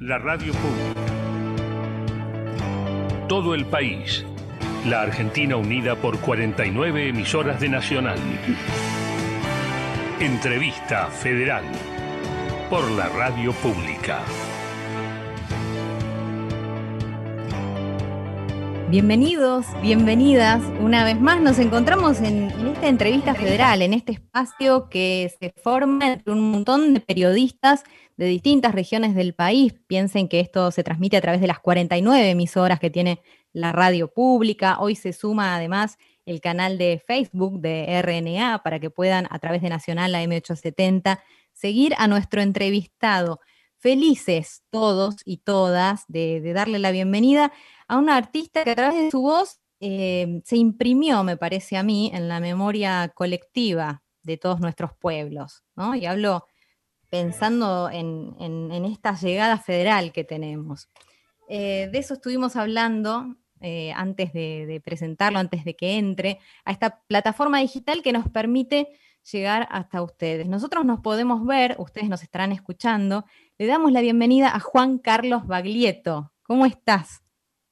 la radio pública. Todo el país. La Argentina unida por 49 emisoras de Nacional. Entrevista Federal por la radio pública. Bienvenidos, bienvenidas. Una vez más nos encontramos en, esta entrevista federal, en este espacio que se forma entre un montón de periodistas de distintas regiones del país. Piensen que esto se transmite a través de las 49 emisoras que tiene la radio pública. Hoy se suma además el canal de Facebook de RNA para que puedan a través de Nacional la M870 seguir a nuestro entrevistado. Felices todos y todas de darle la bienvenida a una artista que a través de su voz eh, se imprimió, me parece a mí, en la memoria colectiva de todos nuestros pueblos, ¿no? Y hablo pensando en, en, en esta llegada federal que tenemos. Eh, de eso estuvimos hablando eh, antes de, de, presentarlo, antes de que entre a esta plataforma digital que nos permite llegar hasta ustedes. Nosotros nos podemos ver, ustedes nos estarán escuchando. Le damos la bienvenida a Juan Carlos Baglietto. ¿Cómo estás?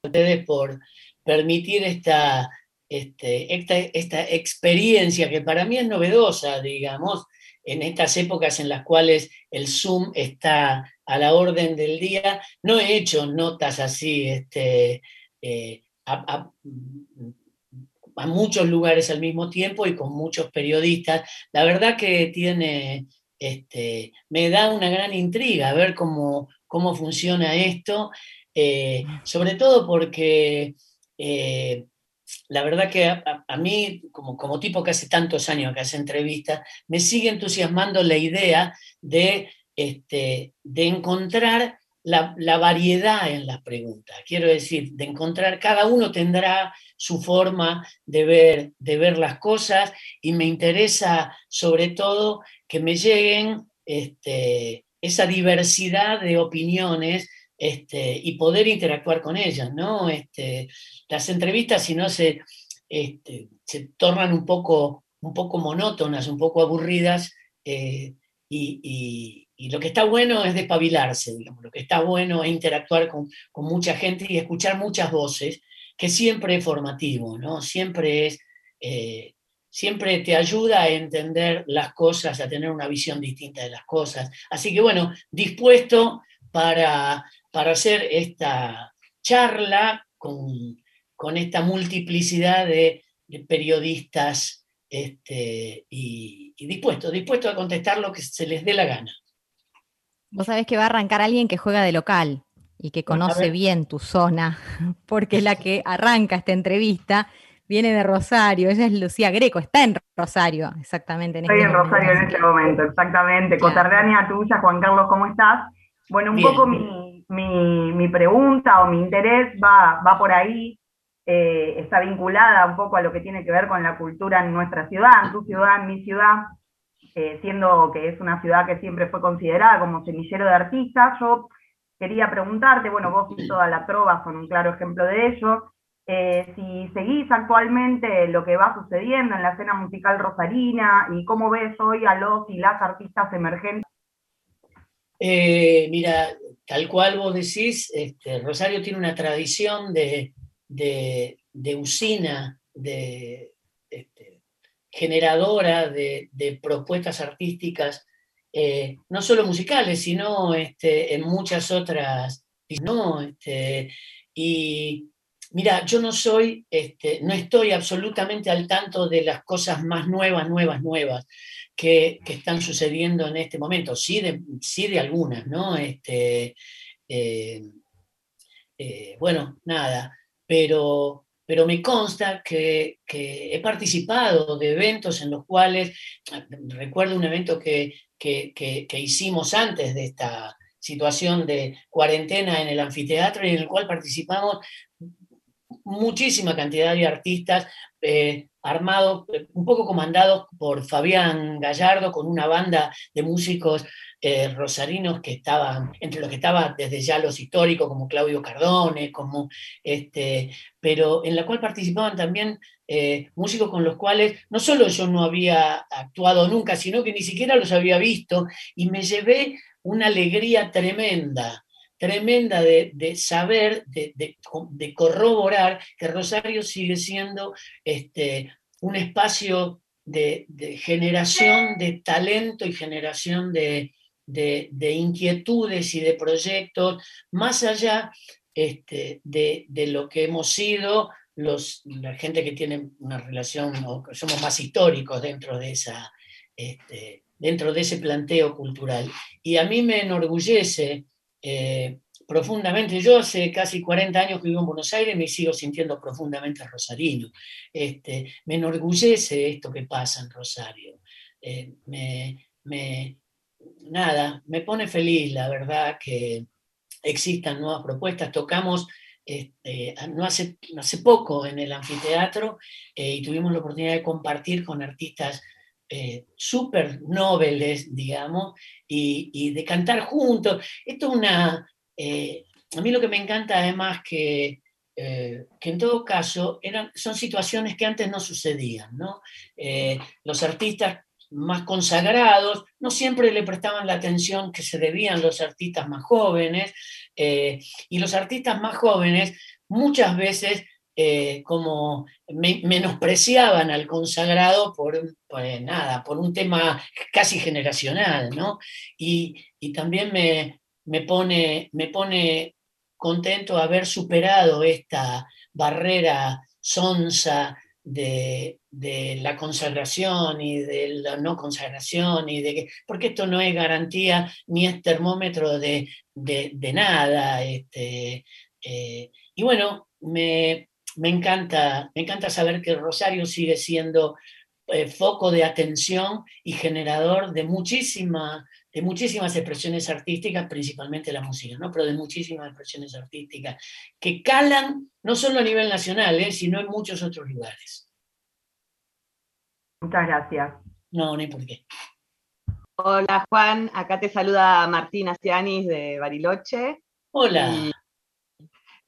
Ustedes por permitir esta, este, esta, esta, experiencia que para mí es novedosa, digamos, en estas épocas en las cuales el Zoom está a la orden del día. No he hecho notas así este, eh, a, muchos lugares al mismo tiempo y con muchos periodistas. La verdad que tiene, este, me da una gran intriga ver cómo, cómo funciona esto eh, sobre todo porque eh, la verdad que a, mí, como, como, tipo que hace tantos años que hace entrevistas, me sigue entusiasmando la idea de, este, de encontrar la, la, variedad en las preguntas. Quiero decir, de encontrar, cada uno tendrá su forma de ver, de ver las cosas y me interesa sobre todo que me lleguen este, esa diversidad de opiniones este, y poder interactuar con ellas, ¿no? Este, las entrevistas, si no, se, este, se tornan un poco, un poco monótonas, un poco aburridas, eh, y, lo que está bueno es despabilarse, digamos, lo que está bueno es interactuar con, con, mucha gente y escuchar muchas voces, que siempre es formativo, ¿no? Siempre es... Eh, siempre te ayuda a entender las cosas, a tener una visión distinta de las cosas. Así que bueno, dispuesto para para hacer esta charla con, con esta multiplicidad de, de periodistas este, y, y dispuestos, dispuestos a contestar lo que se les dé la gana. Vos sabés que va a arrancar alguien que juega de local y que conoce bien tu zona, porque la que arranca esta entrevista viene de Rosario, ella es Lucía Greco, está en Rosario, exactamente. En Estoy este en Rosario en este momento, exactamente. Claro. Coterránea tuya, Juan Carlos, ¿cómo estás? Bueno, un bien. poco mi, mi, mi, pregunta o mi interés va, va por ahí, eh, está vinculada un poco a lo que tiene que ver con la cultura en nuestra ciudad, en tu ciudad, en mi ciudad, eh, siendo que es una ciudad que siempre fue considerada como semillero de artistas. Yo quería preguntarte, bueno, vos y toda la trova son un claro ejemplo de ello, eh, si seguís actualmente lo que va sucediendo en la escena musical rosarina y cómo ves hoy a los y las artistas emergentes. Eh, mira, tal cual vos decís, este, Rosario tiene una tradición de, de, de usina, de, este, generadora de, propuestas artísticas, eh, no solo musicales, sino este, en muchas otras. No, este, y mira, yo no soy, no estoy absolutamente al tanto de las cosas más nuevas, nuevas, nuevas que, están sucediendo en este momento, sí de, sí de algunas, ¿no? Este, eh, eh, bueno, nada, pero, pero me consta que, que, he participado de eventos en los cuales, recuerdo un evento que, que, que, hicimos antes de esta situación de cuarentena en el anfiteatro en el cual participamos muchísima cantidad de artistas eh, armados, eh, un poco comandados por Fabián Gallardo, con una banda de músicos eh, rosarinos que estaban, entre los que estaban desde ya los históricos, como Claudio Cardone, como este, pero en la cual participaban también músicos con los cuales no solo yo no había actuado nunca, sino que ni siquiera los había visto, y me llevé una alegría tremenda tremenda de, saber, de, corroborar que Rosario sigue siendo este, un espacio de, generación de talento y generación de, inquietudes y de proyectos, más allá este, de, lo que hemos sido los, la gente que tiene una relación, o somos más históricos dentro de, esa, este, dentro de ese planteo cultural. Y a mí me enorgullece eh, profundamente, yo hace casi 40 años que vivo en Buenos Aires y me sigo sintiendo profundamente rosarino. Este, me enorgullece esto que pasa en Rosario. Eh, me, nada, me pone feliz, la verdad, que existan nuevas propuestas. Tocamos este, no, hace, hace poco en el anfiteatro eh, y tuvimos la oportunidad de compartir con artistas eh, nobles, digamos, y, de cantar juntos. Esto es una... Eh, a mí lo que me encanta además que, que en todo caso eran, son situaciones que antes no sucedían, ¿no? los artistas más consagrados, no siempre le prestaban la atención que se debían los artistas más jóvenes, eh, y los artistas más jóvenes muchas veces eh, como menospreciaban al consagrado por, nada, por un tema casi generacional, ¿no? Y, también me, me, pone, me pone contento haber superado esta barrera sonsa de, la consagración y de la no consagración, y de que, porque esto no es garantía ni es termómetro de, nada. Este, eh, y bueno, me, encanta, me encanta saber que Rosario sigue siendo eh, foco de atención y generador de, muchísima, de muchísimas expresiones artísticas, principalmente la música, ¿no? pero de muchísimas expresiones artísticas que calan no solo a nivel nacional, ¿eh? sino en muchos otros lugares. Muchas gracias. No, ni por qué. Hola Juan, acá te saluda Martina Cianis de Bariloche. Hola.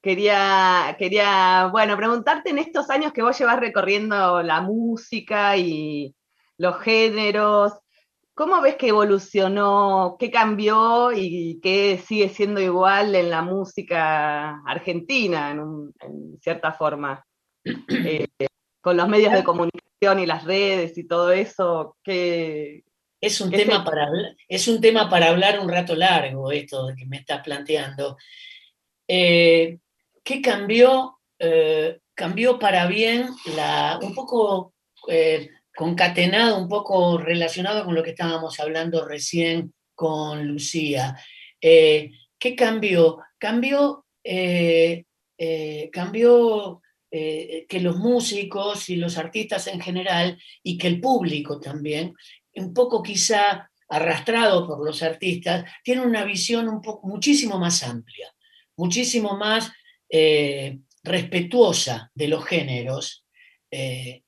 Quería, quería, bueno, preguntarte en estos años que vos llevas recorriendo la música y los géneros, ¿cómo ves que evolucionó, qué cambió y qué sigue siendo igual en la música argentina, en, cierta forma? Eh, con los medios de comunicación y las redes y todo eso, ¿qué, es un, tema para, es un tema para hablar un rato largo, esto que me estás planteando. Eh, ¿Qué cambió? Eh, cambió para bien, la, un poco eh, concatenado, un poco relacionado con lo que estábamos hablando recién con Lucía. Eh, ¿Qué cambió? Cambió, cambió que los músicos y los artistas en general y que el público también, un poco quizá arrastrado por los artistas, tienen una visión un poco, muchísimo más amplia, muchísimo más eh, respetuosa de los géneros, eh,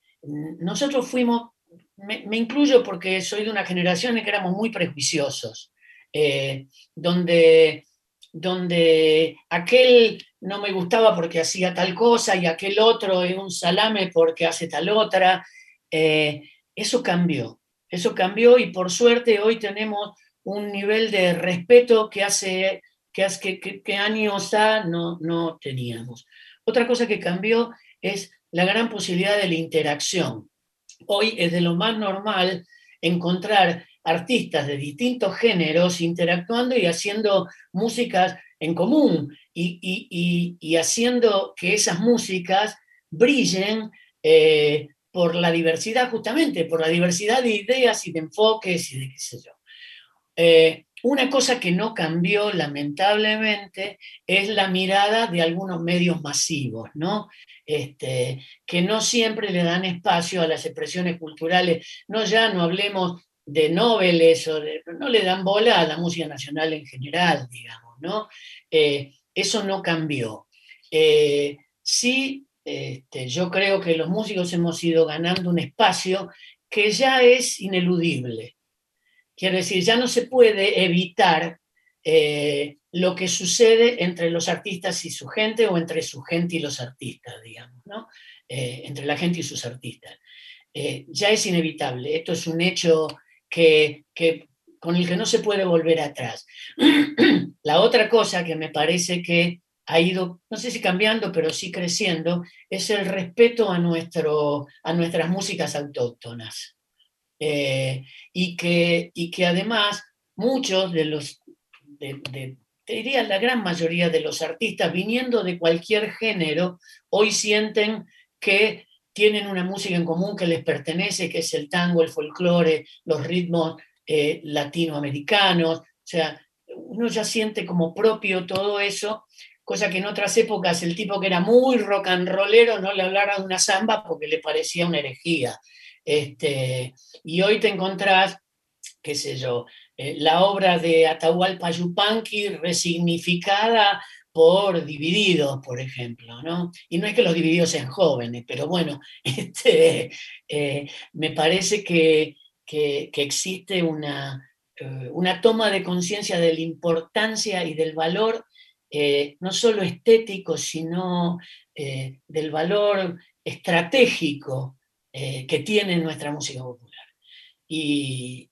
nosotros fuimos, me, incluyo porque soy de una generación en que éramos muy prejuiciosos, eh, donde, donde aquel no me gustaba porque hacía tal cosa y aquel otro es un salame porque hace tal otra. eso cambió, eso cambió y por suerte hoy tenemos un nivel de respeto que hace que, años no, no teníamos. Otra cosa que cambió es la gran posibilidad de la interacción. Hoy es de lo más normal encontrar artistas de distintos géneros interactuando y haciendo músicas en común y, haciendo que esas músicas brillen eh, por la diversidad, justamente, por la diversidad de ideas y de enfoques y de qué sé yo. Eh, una cosa que no cambió, lamentablemente, es la mirada de algunos medios masivos, ¿no? Este, que no siempre le dan espacio a las expresiones culturales. No ya no hablemos de noveles o no le dan bola a la música nacional en general, digamos, ¿no? Eh, eso no cambió. Eh, sí, este, yo creo que los músicos hemos ido ganando un espacio que ya es ineludible. Quiero decir, ya no se puede evitar eh, lo que sucede entre los artistas y su gente o entre su gente y los artistas, digamos, ¿no? Eh, entre la gente y sus artistas. Eh, ya es inevitable. Esto es un hecho que, con el que no se puede volver atrás. La otra cosa que me parece que ha ido, no sé si cambiando, pero sí creciendo, es el respeto a, nuestro, a nuestras músicas autóctonas. Eh, y, que, y que además muchos de los, te diría la gran mayoría de los artistas, viniendo de cualquier género, hoy sienten que tienen una música en común que les pertenece, que es el tango, el folclore, los ritmos eh, latinoamericanos. O sea, uno ya siente como propio todo eso, cosa que en otras épocas el tipo que era muy rock and rollero no le hablara de una samba porque le parecía una herejía. Este, y hoy te encontrás, qué sé yo, eh, la obra de Atahualpa Yupanqui resignificada por divididos, por ejemplo, ¿no? Y no es que los divididos sean jóvenes, pero bueno, este, eh, me parece que, existe una, eh, una, toma de conciencia de la importancia y del valor, no solo estético, sino del valor estratégico eh, que tiene nuestra música popular. Y,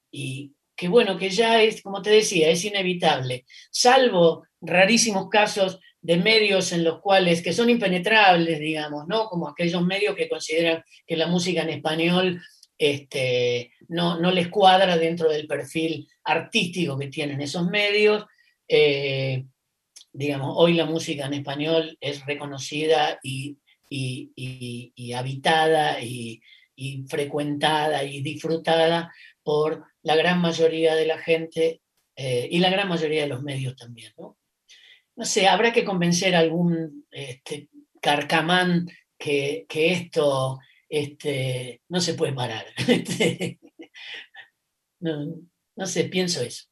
que bueno, que ya es, como te decía, es inevitable, salvo rarísimos casos de medios en los cuales, que son impenetrables, digamos, ¿no? Como aquellos medios que consideran que la música en español este, no, no les cuadra dentro del perfil artístico que tienen esos medios. Eh, digamos, hoy la música en español es reconocida y y, habitada y, frecuentada y disfrutada por la gran mayoría de la gente eh, y la gran mayoría de los medios también. ¿no? sé, habrá que convencer a algún este, carcamán que, esto este, no se puede parar. no, sé, pienso eso.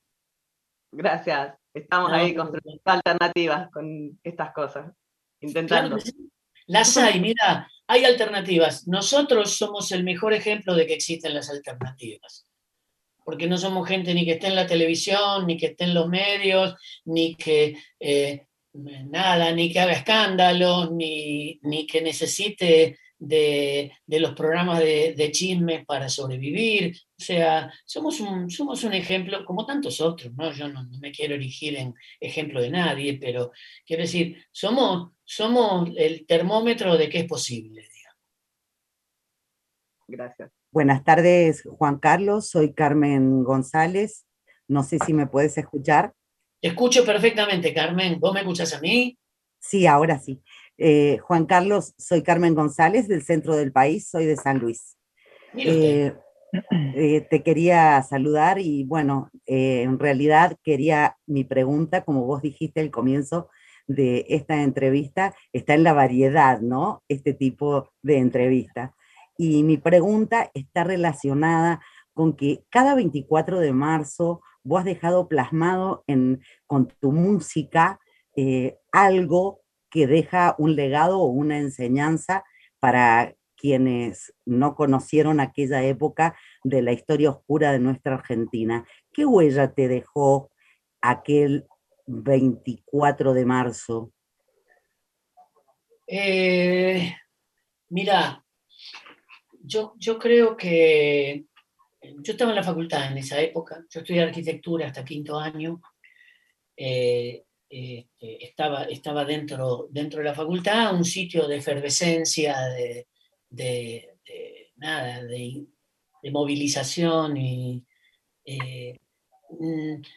Gracias. Estamos ahí construyendo alternativas con estas cosas, intentando. Las hay, mira, hay alternativas. Nosotros somos el mejor ejemplo de que existen las alternativas. Porque no somos gente ni que esté en la televisión, ni que esté en los medios, ni que eh, nada, ni que haga escándalo, ni, ni que necesite de, los programas de, de, chismes para sobrevivir. O sea, somos un, somos un ejemplo, como tantos otros, ¿no? Yo no, me quiero erigir en ejemplo de nadie, pero quiero decir, somos, somos el termómetro de qué es posible, digamos. Gracias. Buenas tardes, Juan Carlos. Soy Carmen González. No sé si me puedes escuchar. escucho perfectamente, Carmen. ¿Vos me escuchas a mí? Sí, ahora sí. Eh, Juan Carlos, soy Carmen González del centro del país, soy de San Luis. Eh, eh, te quería saludar y bueno, en realidad quería mi pregunta, como vos dijiste al comienzo de esta entrevista, está en la variedad, ¿no? Este tipo de entrevista. Y mi pregunta está relacionada con que cada 24 de marzo vos has dejado plasmado en, con tu música algo que deja un legado o una enseñanza para quienes no conocieron aquella época de la historia oscura de nuestra Argentina. ¿Qué huella te dejó aquel 24 de marzo? Eh, mira, yo, yo creo que yo estaba en la facultad en esa época, yo estudié arquitectura hasta quinto año, eh, este, estaba, estaba dentro, dentro de la facultad, un sitio de efervescencia, de, nada, de, movilización y eh,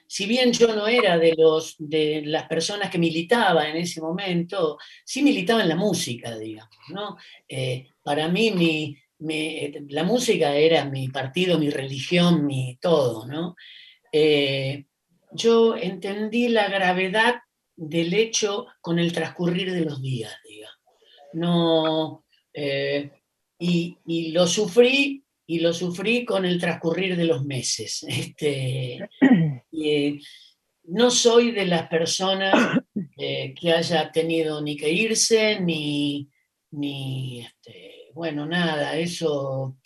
si bien yo no era de, los, de las personas que militaba en ese momento, sí militaba en la música, digamos, ¿no? Eh, para mí mi, la música era mi partido, mi religión, mi todo, ¿no? Eh, yo entendí la gravedad del hecho con el transcurrir de los días, digamos. No, eh, y, lo sufrí, y lo sufrí con el transcurrir de los meses. Este, eh, no soy de las personas eh, que haya tenido ni que irse, ni, ni este, bueno, nada, eso,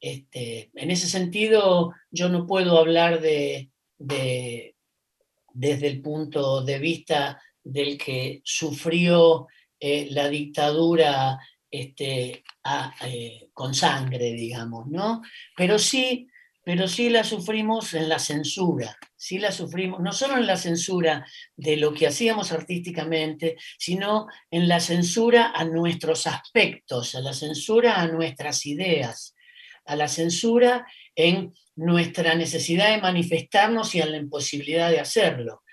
este, en ese sentido, yo no puedo hablar de desde el punto de vista del que sufrió eh, la dictadura este, eh, con sangre, digamos, ¿no? Pero sí pero sí la sufrimos en la censura, sí la sufrimos, no solo en la censura de lo que hacíamos artísticamente, sino en la censura a nuestros aspectos, a la censura a nuestras ideas, a la censura en nuestra necesidad de manifestarnos y a la imposibilidad de hacerlo.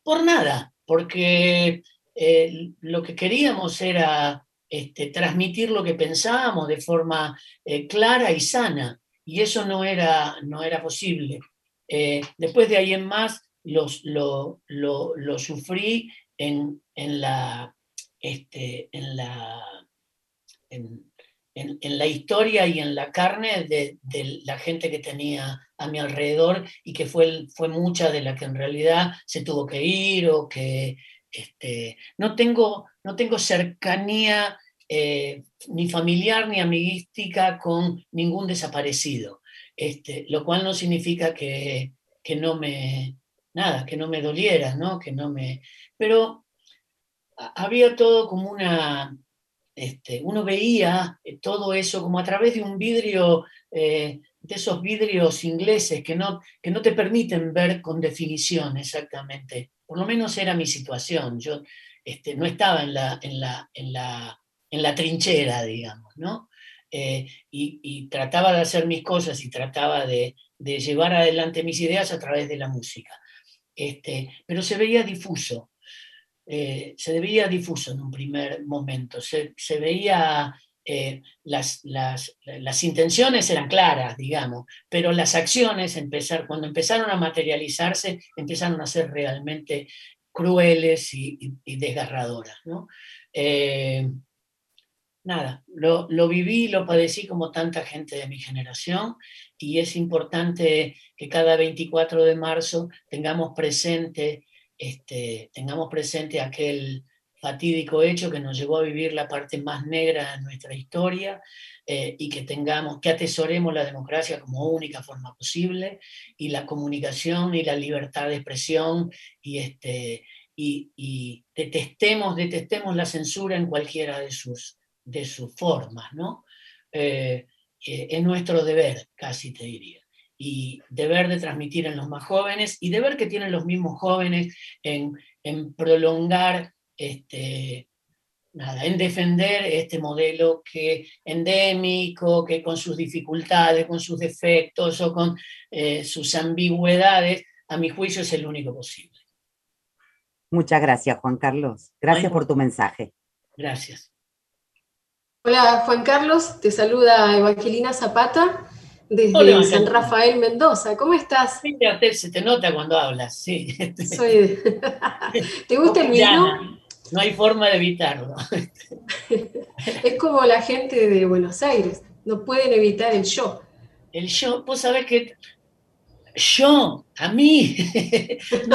Por nada, porque eh, lo que queríamos era este, transmitir lo que pensábamos de forma eh, clara y sana y eso no era, no era posible. Eh, después de ahí en más los, lo, sufrí en, la, este, en, la, en, la historia y en la carne de, la gente que tenía a mi alrededor y que fue, fue mucha de la que en realidad se tuvo que ir o que este, no, tengo, no tengo cercanía eh, ni familiar ni amiguística con ningún desaparecido, este, lo cual no significa que, no me, nada, que no me doliera, ¿no? Que no me, pero había todo como una, este, uno veía todo eso como a través de un vidrio, eh, de esos vidrios ingleses que no, que no te permiten ver con definición exactamente. Por lo menos era mi situación. Yo este, no estaba en la, en la, en la en la trinchera, digamos, ¿no? Eh, y, trataba de hacer mis cosas y trataba de, llevar adelante mis ideas a través de la música. Este, pero se veía difuso, eh, se veía difuso en un primer momento, se, veía, eh, las, las, intenciones eran claras, digamos, pero las acciones, empezar, cuando empezaron a materializarse, empezaron a ser realmente crueles y, desgarradoras. ¿no? nada, lo, lo, viví, lo padecí como tanta gente de mi generación y es importante que cada 24 de marzo tengamos presente, este, tengamos presente aquel fatídico hecho que nos llevó a vivir la parte más negra de nuestra historia eh, y que tengamos, que atesoremos la democracia como única forma posible y la comunicación y la libertad de expresión y, este, y, y detestemos, detestemos la censura en cualquiera de sus de sus formas, ¿no? Eh, eh, es nuestro deber, casi te diría. Y deber de transmitir en los más jóvenes y deber que tienen los mismos jóvenes en, prolongar, este, nada, en defender este modelo que endémico, que con sus dificultades, con sus defectos o con eh, sus ambigüedades, a mi juicio es el único posible. Muchas gracias, Juan Carlos. Gracias por tu mensaje. Gracias. Hola Juan Carlos, te saluda Evangelina Zapata desde San Rafael Mendoza. ¿Cómo estás? Sí, se te nota cuando hablas, sí. ¿Te gusta el vino? No hay forma de evitarlo. es como la gente de Buenos Aires, no pueden evitar el yo. El yo, vos sabés que yo, a mí,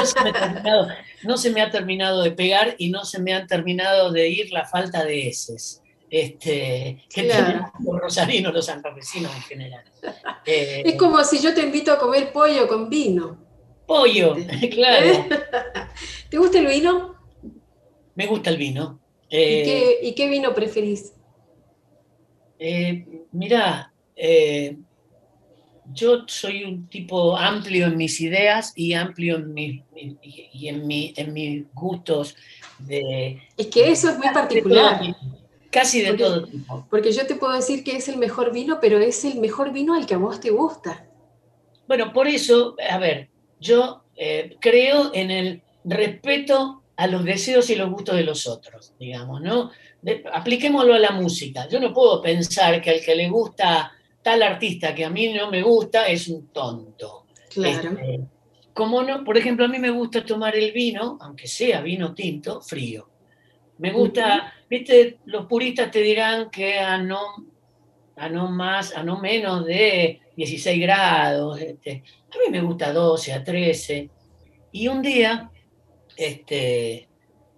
no, se me ha terminado, de pegar y no se me han terminado de ir la falta de heces este, que los rosarinos, los santafesinos en general. Eh, es como si yo te invito a comer pollo con vino. Pollo, claro. ¿Te gusta el vino? Me gusta el vino. ¿Y, qué, eh, vino preferís? Eh, mirá, yo soy un tipo amplio en mis ideas y amplio en, y en, mi, en mis gustos. De, es que eso es muy particular. Casi de todo tipo. Porque yo te puedo decir que es el mejor vino, pero es el mejor vino al que a vos te gusta. Bueno, por eso, a ver, yo eh, creo en el respeto a los deseos y los gustos de los otros, digamos, ¿no? apliquémoslo a la música. Yo no puedo pensar que al que le gusta tal artista que a mí no me gusta es un tonto. Claro. Este, como no, por ejemplo, a mí me gusta tomar el vino, aunque sea vino tinto, frío. Me gusta, viste, los puristas te dirán que a no, a no más, a no menos de 16 grados. Este, a mí me gusta 12, a 13. Y un día, este,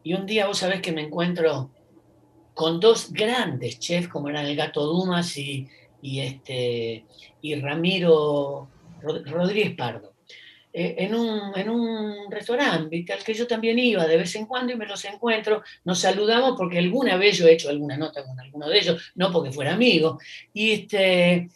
y un día vos sabés que me encuentro con dos grandes chefs, como eran el Gato Dumas y, y, este, y Ramiro Rodríguez Pardo. Eh, en, un, en un restaurante al que yo también iba de vez en cuando y me los encuentro, nos saludamos porque alguna vez yo he hecho alguna nota con alguno de ellos, no porque fuera amigo, y, este,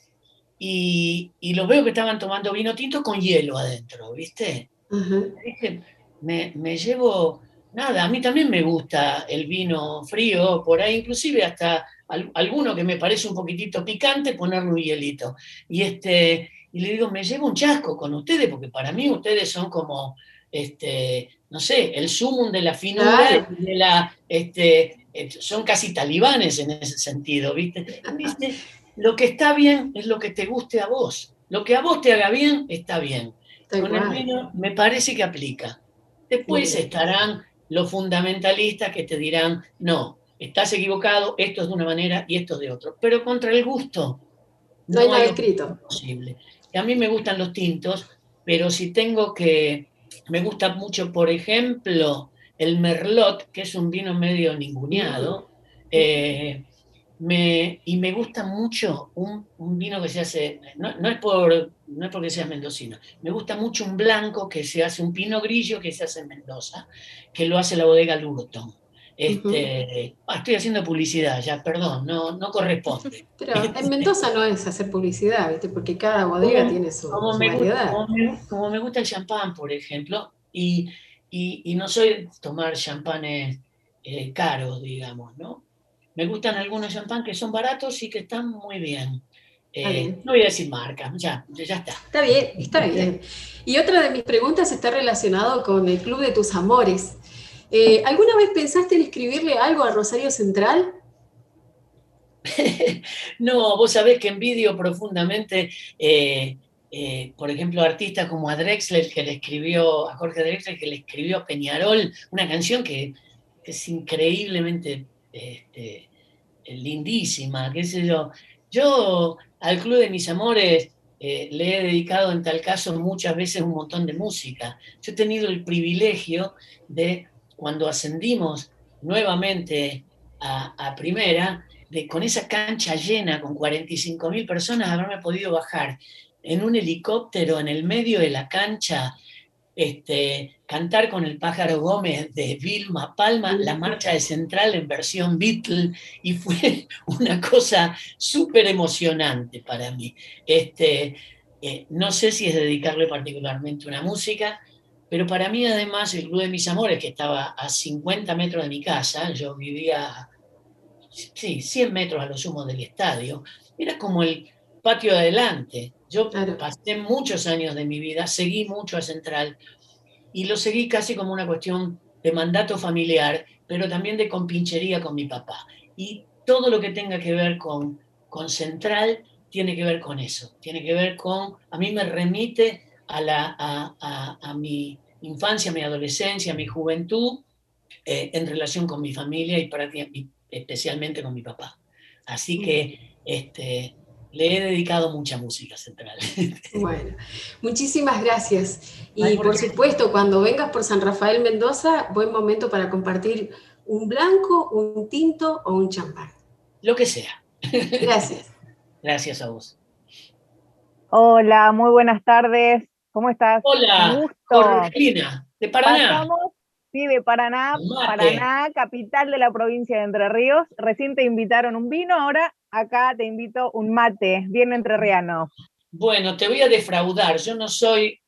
y, los veo que estaban tomando vino tinto con hielo adentro, ¿viste? Dije, me, me, llevo, nada, a mí también me gusta el vino frío, por ahí inclusive hasta alguno que me parece un poquitito picante, ponerle un hielito. Y, este, y le digo, me llevo un chasco con ustedes, porque para mí ustedes son como, este, no sé, el sumum de la finura, de la, este, eh, son casi talibanes en ese sentido, ¿viste? ¿viste? Lo que está bien es lo que te guste a vos. Lo que a vos te haga bien, está bien. Con el vino me parece que aplica. Después estarán los fundamentalistas que te dirán, no, estás equivocado, esto es de una manera y esto es de otro. Pero contra el gusto no, hay nada escrito. Posible. a mí me gustan los tintos, pero si tengo que, me gusta mucho, por ejemplo, el Merlot, que es un vino medio ninguneado, eh, y me gusta mucho un, vino que se hace, no, es por, no es porque sea mendocino, me gusta mucho un blanco que se hace, un pino grillo que se hace en Mendoza, que lo hace la bodega Lugoton. Este, ah, estoy haciendo publicidad ya, perdón, no, no corresponde. Pero en Mendoza no es hacer publicidad, ¿viste? porque cada bodega tiene su, como me variedad. como, me, gusta el champán, por ejemplo, y, y, no soy tomar champanes eh, caros, digamos, ¿no? Me gustan algunos champán que son baratos y que están muy bien. Eh, no voy a decir marca, ya, ya está. Está bien, está bien. Y otra de mis preguntas está relacionado con el Club de tus Amores. Eh, ¿Alguna vez pensaste en escribirle algo a Rosario Central? no, vos sabés que envidio profundamente, eh, por ejemplo, artistas como a Drexler, que le escribió, a Jorge Drexler, que le escribió a Peñarol, una canción que es increíblemente este, lindísima, qué sé yo. Yo al Club de Mis Amores eh, le he dedicado en tal caso muchas veces un montón de música. Yo he tenido el privilegio de, cuando ascendimos nuevamente a, primera, de con esa cancha llena, con 45 mil personas, haberme podido bajar en un helicóptero en el medio de la cancha este, cantar con el pájaro Gómez de Vilma Palma, la marcha de Central en versión Beatle, y fue una cosa súper emocionante para mí. Este, eh, no sé si es dedicarle particularmente una música, pero para mí además el Club de Mis Amores, que estaba a 50 metros de mi casa, yo vivía, sí, 100 metros a lo sumo del estadio, era como el patio de adelante. Yo pasé muchos años de mi vida, seguí mucho a Central y lo seguí casi como una cuestión de mandato familiar, pero también de compinchería con mi papá. Y todo lo que tenga que ver con, con Central tiene que ver con eso, tiene que ver con, a mí me remite a, la, a, mi infancia, mi adolescencia, mi juventud, eh, en relación con mi familia y, y especialmente con mi papá. Así que este, le he dedicado mucha música central. Bueno, muchísimas gracias. Y por supuesto, cuando vengas por San Rafael Mendoza, buen momento para compartir un blanco, un tinto o un champán. Lo que sea. Gracias. Gracias a vos. Hola, muy buenas tardes. ¿Cómo estás? Hola, Corregina, de Paraná. Sí, de Paraná, Paraná, capital de la provincia de Entre Ríos. Recién te invitaron un vino, ahora acá te invito un mate, bien entrerriano. Bueno, te voy a defraudar, yo no soy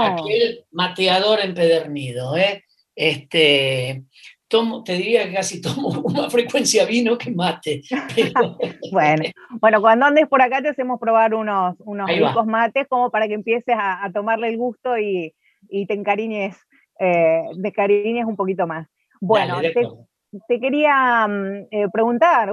aquel mateador empedernido, ¿eh? Este, tomo, te diría que casi tomo una frecuencia vino que mate. bueno, bueno, cuando andes por acá te hacemos probar unos, unos ricos mates como para que empieces a, tomarle el gusto y, te encariñes eh, un poquito más. Bueno, te, quería mm, eh, preguntar,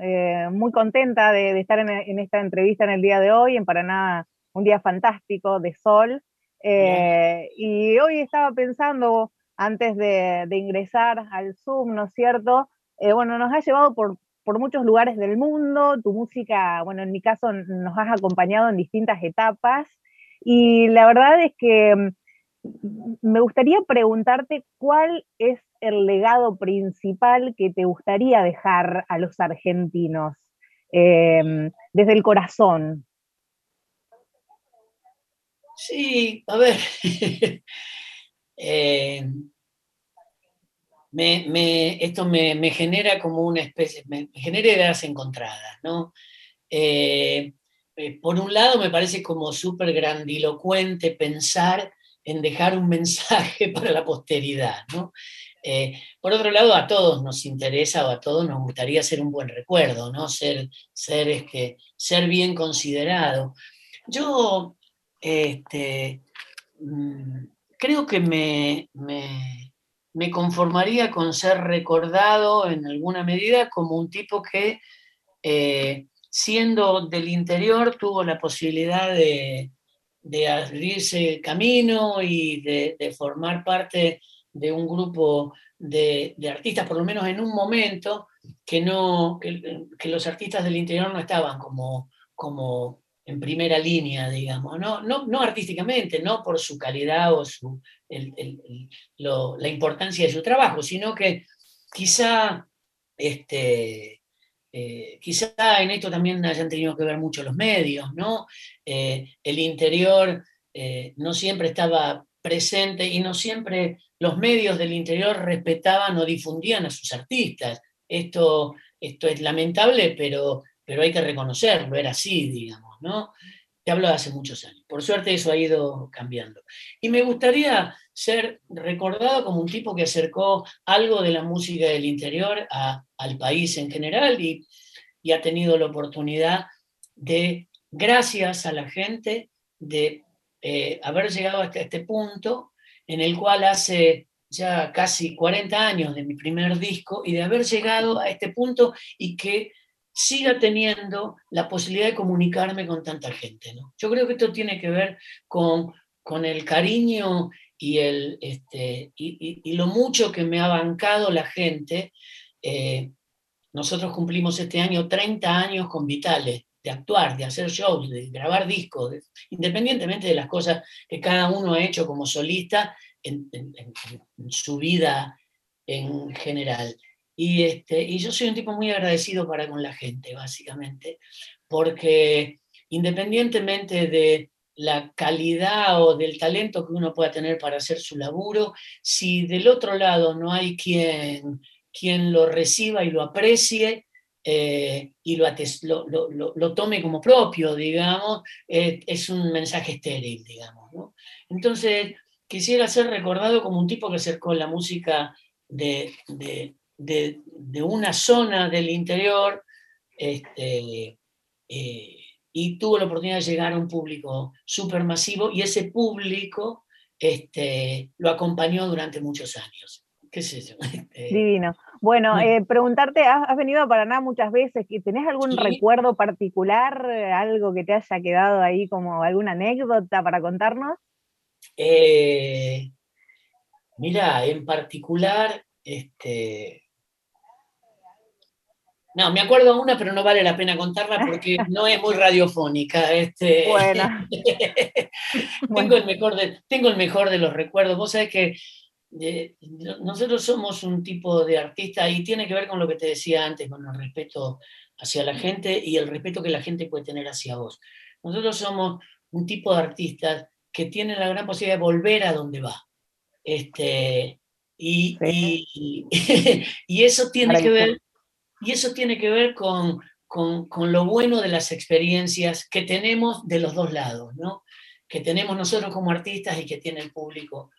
eh, muy contenta de, estar en, esta entrevista en el día de hoy, en Paraná, un día fantástico de sol. y hoy estaba pensando, antes de, ingresar al Zoom, ¿no es cierto? bueno, nos ha llevado por, por muchos lugares del mundo, tu música, bueno, en mi caso nos has acompañado en distintas etapas y la verdad es que mm, me gustaría preguntarte cuál es el legado principal que te gustaría dejar a los argentinos em, desde el corazón. Sí, a ver. Eh, esto me, genera como una especie, me, genera ideas encontradas, ¿no? Eh, eh, por un lado me parece como súper grandilocuente pensar en dejar un mensaje para la posteridad, ¿no? Eh, por otro lado, a todos nos interesa o a todos nos gustaría ser un buen recuerdo, ¿no? Ser, ser, que, ser bien considerado. Yo este, mm, creo que me, me, conformaría con ser recordado en alguna medida como un tipo que, eh, siendo del interior, tuvo la posibilidad de, de abrirse camino y de, formar parte de un grupo de, artistas, por lo menos en un momento, que, no, que, los artistas del interior no estaban como, como en primera línea, digamos, no, no, no artísticamente, no por su calidad o su, la importancia de su trabajo, sino que quizá este, eh, quizá en esto también hayan tenido que ver mucho los medios, ¿no? Eh, el interior eh, no siempre estaba presente y no siempre los medios del interior respetaban o difundían a sus artistas. Esto, esto es lamentable, pero, pero hay que reconocerlo, era así, digamos, ¿no? Te hablo de hace muchos años. Por suerte eso ha ido cambiando. Y me gustaría ser recordado como un tipo que acercó algo de la música del interior al país en general y, ha tenido la oportunidad de, gracias a la gente, de eh, haber llegado hasta este punto en el cual hace ya casi 40 años de mi primer disco y de haber llegado a este punto y que siga teniendo la posibilidad de comunicarme con tanta gente. ¿no? Yo creo que esto tiene que ver con, con el cariño y, el, este, y, lo mucho que me ha bancado la gente. Eh, nosotros cumplimos este año 30 años con Vitales, de actuar, de hacer shows, de grabar discos, independientemente de las cosas que cada uno ha hecho como solista en, su vida en general. Y, este, y yo soy un tipo muy agradecido para con la gente, básicamente, porque independientemente de, la calidad o del talento que uno pueda tener para hacer su laburo, si del otro lado no hay quien, quien lo reciba y lo aprecie eh, y lo, lo, tome como propio, digamos, eh, es un mensaje estéril, digamos. Entonces, quisiera ser recordado como un tipo que acercó la música de, una zona del interior, este, eh, y tuvo la oportunidad de llegar a un público súper masivo y ese público este, lo acompañó durante muchos años. ¿Qué es eso? Este, Divino. Bueno, eh, preguntarte, has, venido a Paraná muchas veces, ¿tenés algún recuerdo particular, algo que te haya quedado ahí como alguna anécdota para contarnos? Eh, mira, en particular, este, no, me acuerdo una, pero no vale la pena contarla porque no es muy radiofónica. Este, tengo, el mejor de, tengo el mejor de los recuerdos. Vos sabés que eh, nosotros somos un tipo de artista y tiene que ver con lo que te decía antes, con el respeto hacia la gente y el respeto que la gente puede tener hacia vos. Nosotros somos un tipo de artistas que tiene la gran posibilidad de volver a donde va. Este, y, y eso tiene que ver y eso tiene que ver con, lo bueno de las experiencias que tenemos de los dos lados, ¿no? que tenemos nosotros como artistas y que tiene el público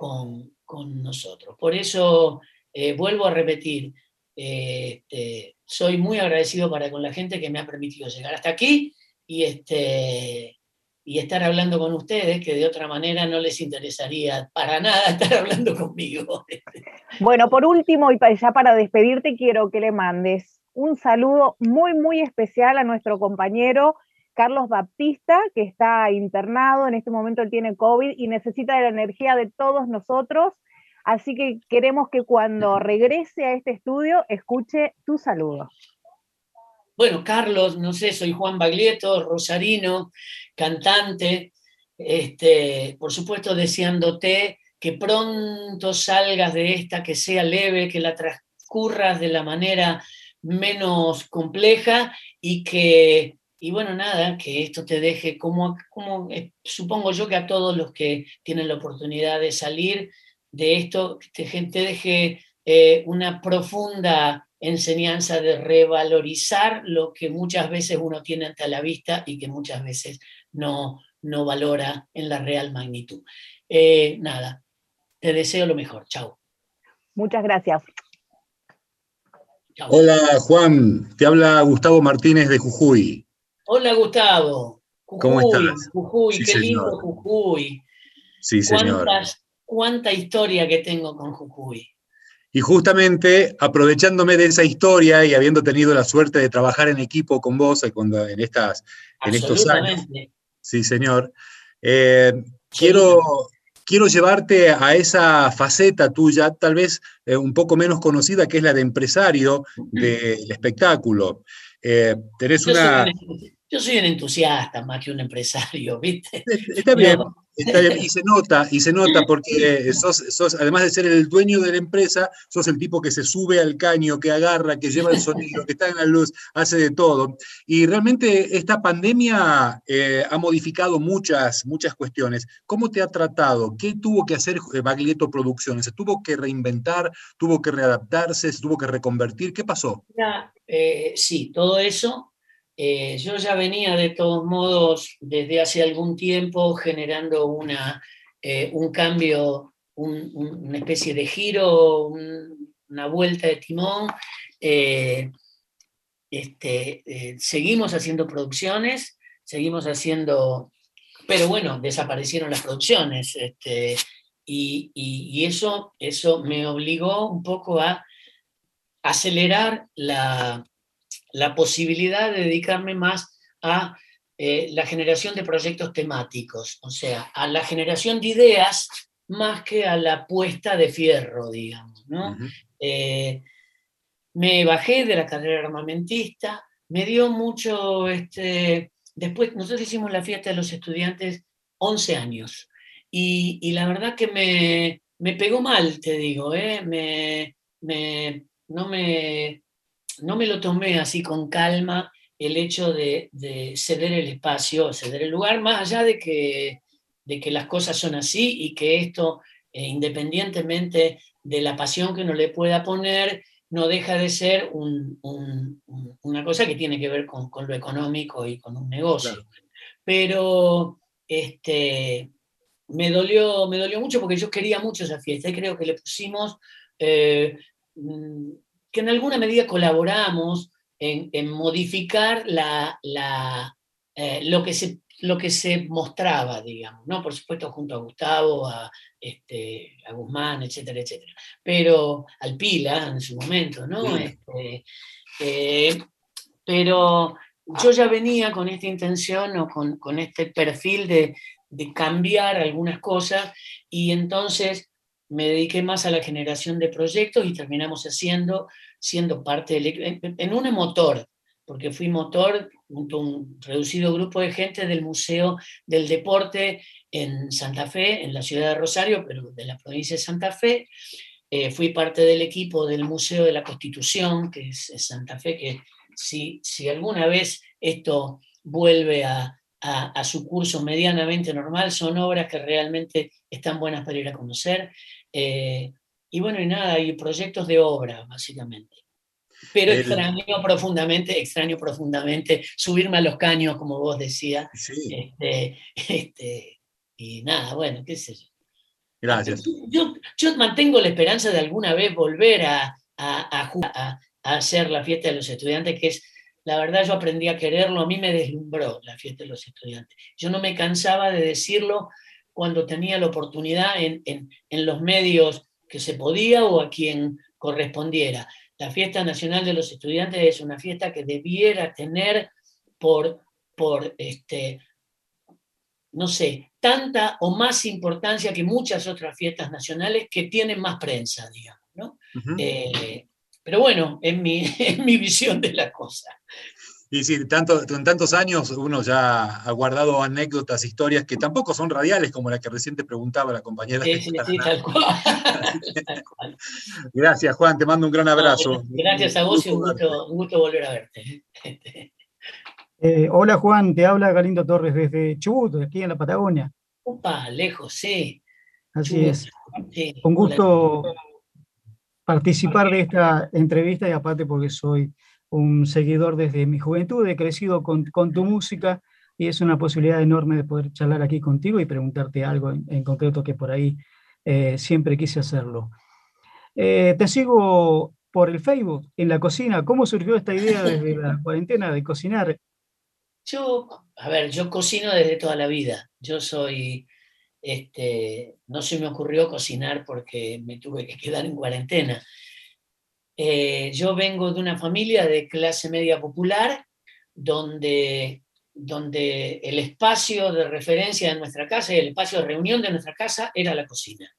con, nosotros. Por eso eh, vuelvo a repetir, eh, este, soy muy agradecido para con la gente que me ha permitido llegar hasta aquí y, este, y estar hablando con ustedes, que de otra manera no les interesaría para nada estar hablando conmigo. Bueno, por último, y ya para despedirte, quiero que le mandes un saludo muy, muy especial a nuestro compañero Carlos Baptista, que está internado, en este momento él tiene COVID y necesita de la energía de todos nosotros. Así que queremos que cuando regrese a este estudio escuche tu saludo. Bueno, Carlos, no sé, soy Juan Baglietto, rosarino, cantante, este, por supuesto deseándote que pronto salgas de esta, que sea leve, que la transcurras de la manera menos compleja y que, y bueno, nada, que esto te deje como, como eh, supongo yo que a todos los que tienen la oportunidad de salir de esto, te, te deje eh, una profunda enseñanza de revalorizar lo que muchas veces uno tiene ante la vista y que muchas veces no, no valora en la real magnitud. Eh, nada, te deseo lo mejor. Chao. Muchas gracias. Hola Juan, te habla Gustavo Martínez de Jujuy. Hola Gustavo. ¿Cómo estás? Jujuy, qué lindo Jujuy. Sí, señor. cuánta historia que tengo con Jujuy. Y justamente aprovechándome de esa historia y habiendo tenido la suerte de trabajar en equipo con vos cuando, en, estas, en estos años. Sí, señor. Eh, quiero, quiero llevarte a esa faceta tuya, tal vez eh, un poco menos conocida, que es la de empresario del espectáculo. Eh, tenés una... Yo soy un entusiasta más que un empresario, ¿viste? Está bien, está bien, y se nota, y se nota porque sos, además de ser el dueño de la empresa, sos el tipo que se sube al caño, que agarra, que lleva el sonido, que está en la luz, hace de todo. Y realmente esta pandemia eh, ha modificado muchas, muchas cuestiones. ¿Cómo te ha tratado? ¿Qué tuvo que hacer eh, Baglietto Producciones? ¿Se tuvo que reinventar? ¿Tuvo que readaptarse? ¿Se tuvo que reconvertir? ¿Qué pasó? Eh, sí, todo eso eh, yo ya venía de todos modos desde hace algún tiempo generando una, eh, un cambio, una especie de giro, una vuelta de timón. Eh, este, seguimos haciendo producciones, seguimos haciendo, pero bueno, desaparecieron las producciones. Este, y, y eso, eso me obligó un poco a acelerar la, la posibilidad de dedicarme más a eh, la generación de proyectos temáticos, o sea, a la generación de ideas más que a la puesta de fierro, digamos. Eh, me bajé de la carrera armamentista, me dio mucho, este, después nosotros hicimos la fiesta de los estudiantes 11 años, y, la verdad que me, me, pegó mal, te digo, ¿eh? me, no me no me lo tomé así con calma el hecho de, ceder el espacio, ceder el lugar, más allá de que, de que las cosas son así y que esto, eh, independientemente de la pasión que uno le pueda poner, no deja de ser una cosa que tiene que ver con, lo económico y con un negocio. Pero este, me, dolió, me dolió mucho porque yo quería mucho esa fiesta y creo que le pusimos... Eh, mm, que en alguna medida colaboramos en, modificar la, eh, lo, que se, lo que se mostraba, digamos, ¿no? Por supuesto, junto a Gustavo, a, este, a Guzmán, etcétera, etcétera. Pero al Pila en su momento, ¿no? Este, eh, pero yo ya venía con esta intención o con, este perfil de, de cambiar algunas cosas y entonces me dediqué más a la generación de proyectos y terminamos haciendo, siendo parte del, en, un motor, porque fui motor junto a un reducido grupo de gente del Museo del Deporte en Santa Fe, en la ciudad de Rosario, pero de la provincia de Santa Fe. Eh, fui parte del equipo del Museo de la Constitución, que es, Santa Fe, que si, si alguna vez esto vuelve a, a, su curso medianamente normal, son obras que realmente están buenas para ir a conocer. Eh, y bueno, y nada, y proyectos de obra, básicamente. Pero extraño profundamente, extraño profundamente subirme a los caños, como vos decías. Este, este, y nada, bueno, qué sé yo. Gracias. Yo, yo mantengo la esperanza de alguna vez volver a, a, a, a, hacer la fiesta de los estudiantes, que es, la verdad, yo aprendí a quererlo, a mí me deslumbró la fiesta de los estudiantes. Yo no me cansaba de decirlo cuando tenía la oportunidad en, los medios que se podía o a quien correspondiera. La fiesta nacional de los estudiantes es una fiesta que debiera tener por, por este, no sé, tanta o más importancia que muchas otras fiestas nacionales que tienen más prensa, digamos. ¿no? Eh, pero bueno, es mi, es mi visión de la cosa. Y sí, tanto, en tantos años uno ya ha guardado anécdotas, historias que tampoco son radiales, como la que recién te preguntaba la compañera. Sí, sí, tal, cual. Gracias, Juan, te mando un gran abrazo. gracias a vos y un gusto, volver a verte. Eh, hola, Juan, te habla Galindo Torres desde Chubut, aquí en la Patagonia. Opa, lejos, sí. Así es. Con gusto participar de esta entrevista y aparte porque soy un seguidor desde mi juventud, he crecido con, tu música y es una posibilidad enorme de poder charlar aquí contigo y preguntarte algo en, concreto que por ahí eh, siempre quise hacerlo. Eh, te sigo por el Facebook, en la cocina. ¿Cómo surgió esta idea desde la cuarentena de cocinar? Yo, a ver, yo cocino desde toda la vida. Yo soy, este, no se me ocurrió cocinar porque me tuve que quedar en cuarentena. Eh, yo vengo de una familia de clase media popular, donde, donde el espacio de referencia de nuestra casa y el espacio de reunión de nuestra casa era la cocina.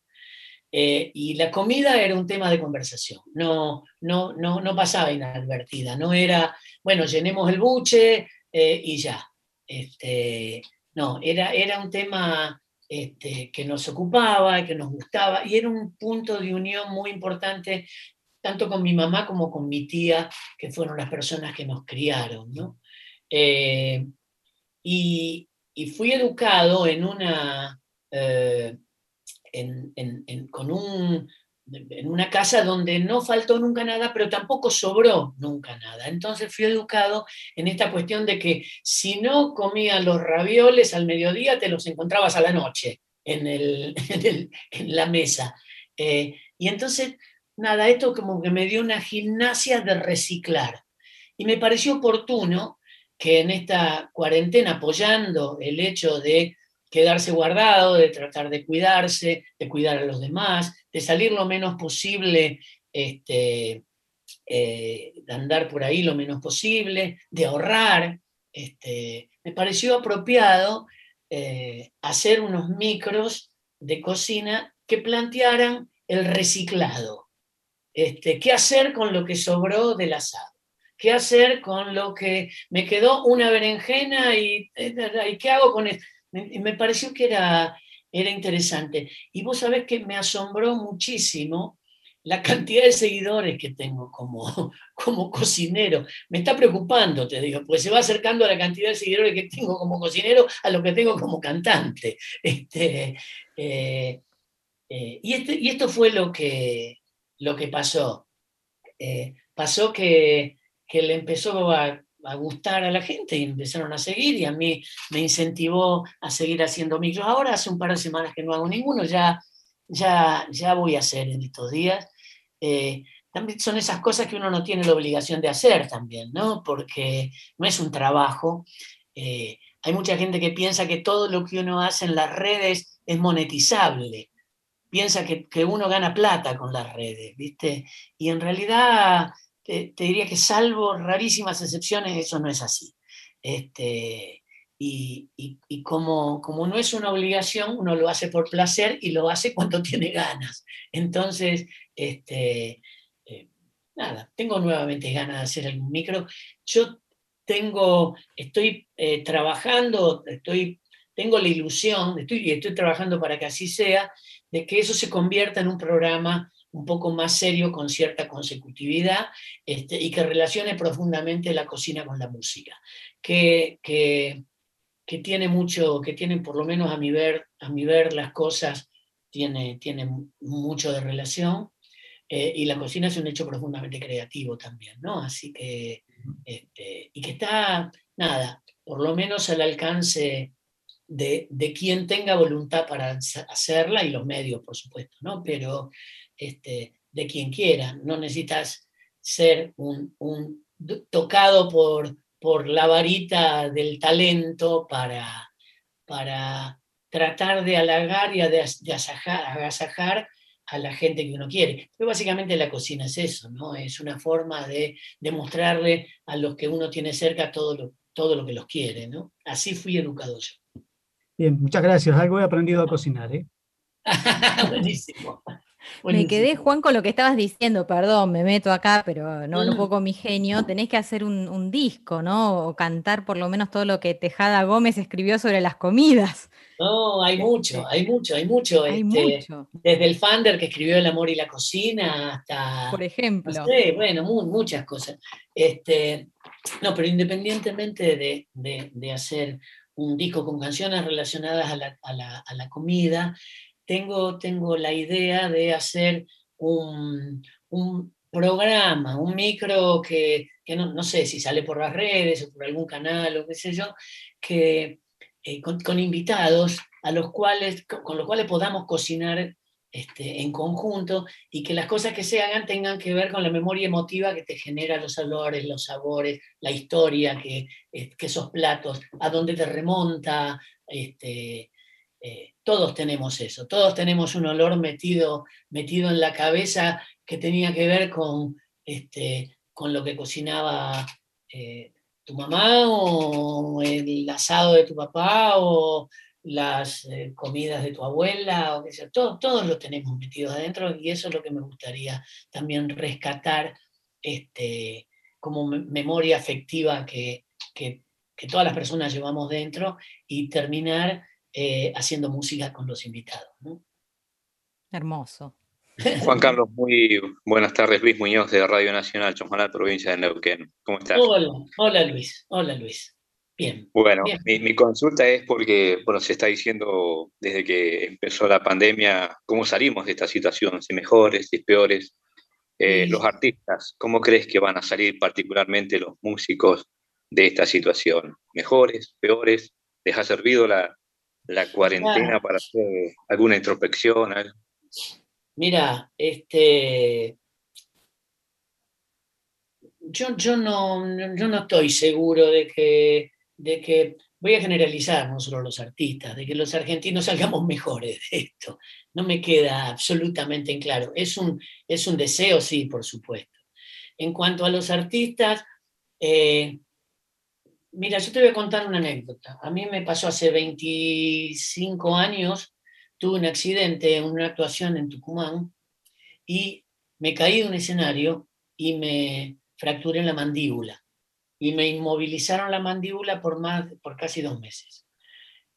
Eh, y la comida era un tema de conversación, no, no, no, no pasaba inadvertida, no era, bueno, llenemos el buche eh, y ya. Este, no, era, era un tema este, que nos ocupaba, que nos gustaba, y era un punto de unión muy importante, tanto con mi mamá como con mi tía, que fueron las personas que nos criaron. ¿no? Eh, y, y, fui educado en una en, con un, en una casa donde no faltó nunca nada, pero tampoco sobró nunca nada. Entonces fui educado en esta cuestión de que si no comían los ravioles al mediodía, te los encontrabas a la noche en, el, en, la mesa. Eh, y entonces, nada, esto como que me dio una gimnasia de reciclar. Y me pareció oportuno que en esta cuarentena, apoyando el hecho de quedarse guardado, de tratar de cuidarse, de cuidar a los demás, de salir lo menos posible, este, eh, de andar por ahí lo menos posible, de ahorrar. Este, me pareció apropiado eh, hacer unos micros de cocina que plantearan el reciclado. Este, ¿Qué hacer con lo que sobró del asado? ¿Qué hacer con lo que me quedó una berenjena y, y qué hago con esto? Me, pareció que era, era interesante. Y vos sabés que me asombró muchísimo la cantidad de seguidores que tengo como, como cocinero. Me está preocupando, te digo, pues se va acercando a la cantidad de seguidores que tengo como cocinero a lo que tengo como cantante. Este, eh, eh, y, este, y, esto fue lo que, lo que pasó. Eh, pasó que, que le empezó a, gustar a la gente y empezaron a seguir y a mí me incentivó a seguir haciendo micros. Ahora hace un par de semanas que no hago ninguno, ya, ya, ya voy a hacer en estos días. Eh, también son esas cosas que uno no tiene la obligación de hacer también, ¿no? Porque no es un trabajo. Eh, hay mucha gente que piensa que todo lo que uno hace en las redes es monetizable. Piensa que, que uno gana plata con las redes, ¿viste? Y en realidad te, diría que salvo rarísimas excepciones, eso no es así. Este, y, como, como, no es una obligación, uno lo hace por placer y lo hace cuando tiene ganas. Entonces, este, eh, nada, tengo nuevamente ganas de hacer algún micro. Yo tengo, estoy eh, trabajando, estoy, tengo la ilusión, estoy, y estoy trabajando para que así sea, de que eso se convierta en un programa un poco más serio con cierta consecutividad este, y que relacione profundamente la cocina con la música, que, que, tiene mucho, que tiene por lo menos a mi ver, a mi ver las cosas, tiene, tiene mucho de relación. Eh, y la cocina es un hecho profundamente creativo también, ¿no? Así que, este, y que está, nada, por lo menos al alcance de, de, quien tenga voluntad para hacerla y los medios, por supuesto, ¿no? Pero este, de quien quiera. No necesitas ser un, tocado por, por la varita del talento para, para tratar de halagar y de, agasajar a la gente que uno quiere. Pero básicamente la cocina es eso, ¿no? Es una forma de demostrarle a los que uno tiene cerca todo lo, todo lo que los quiere, ¿no? Así fui educado yo. Bien, muchas gracias. Algo he aprendido a cocinar, ¿eh? Buenísimo. Me quedé, Juan, con lo que estabas diciendo, perdón, me meto acá, pero no un poco mi genio. Tenés que hacer un, disco, ¿no? O cantar por lo menos todo lo que Tejada Gómez escribió sobre las comidas. No, hay mucho, hay mucho, hay mucho. Hay este, mucho. Desde el Fander que escribió El amor y la cocina hasta. Por ejemplo. Sí, bueno, muchas cosas. Este, no, pero independientemente de, hacer un disco con canciones relacionadas a la, a la comida, tengo, tengo la idea de hacer un, un programa, un micro que, no, sé si sale por las redes o por algún canal o qué sé yo, que, eh, con, invitados a los cuales, con los cuales podamos cocinar este, en conjunto y que las cosas que se hagan tengan que ver con la memoria emotiva que te genera los olores, los sabores, la historia que, eh, que esos platos, a dónde te remonta. Este, eh, todos tenemos eso, todos tenemos un olor metido, metido en la cabeza que tenía que ver con, este, con lo que cocinaba eh, tu mamá o el asado de tu papá o las eh, comidas de tu abuela, o que sea, todo, todos lo tenemos metidos adentro y eso es lo que me gustaría también rescatar este, como memoria afectiva que, que, todas las personas llevamos dentro y terminar eh, haciendo música con los invitados. Hermoso. Juan Carlos, muy buenas tardes. Luis Muñoz de Radio Nacional, Chosmalal, provincia de Neuquén. ¿Cómo estás? Hola, hola Luis, hola Luis. Bueno, Mi, consulta es porque, bueno, se está diciendo desde que empezó la pandemia, ¿cómo salimos de esta situación? ¿Si mejores, si peores? Eh, los artistas, ¿cómo crees que van a salir particularmente los músicos de esta situación? ¿Mejores, peores? ¿Les ha servido la, cuarentena para hacer alguna introspección? Mira, este, yo, yo, no, yo no estoy seguro de que de que, voy a generalizar, no solo los artistas, de que los argentinos salgamos mejores de esto. No me queda absolutamente en claro. Es un, es un deseo, sí, por supuesto. En cuanto a los artistas, eh, mira, yo te voy a contar una anécdota. A mí me pasó hace 25 años, tuve un accidente en una actuación en Tucumán y me caí de un escenario y me fracturé la mandíbula y me inmovilizaron la mandíbula por, más, por casi dos meses.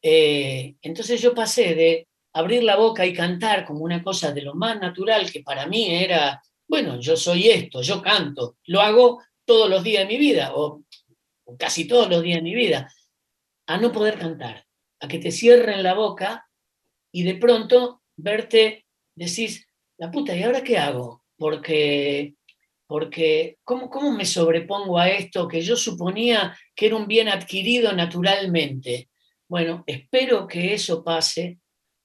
Eh, entonces yo pasé de abrir la boca y cantar como una cosa de lo más natural que para mí era, bueno, yo soy esto, yo canto, lo hago todos los días de mi vida, o, casi todos los días de mi vida, a no poder cantar, a que te cierren la boca y de pronto verte, decís, la puta, ¿y ahora qué hago? Porque porque ¿cómo, ¿cómo, me sobrepongo a esto que yo suponía que era un bien adquirido naturalmente? Bueno, espero que eso pase.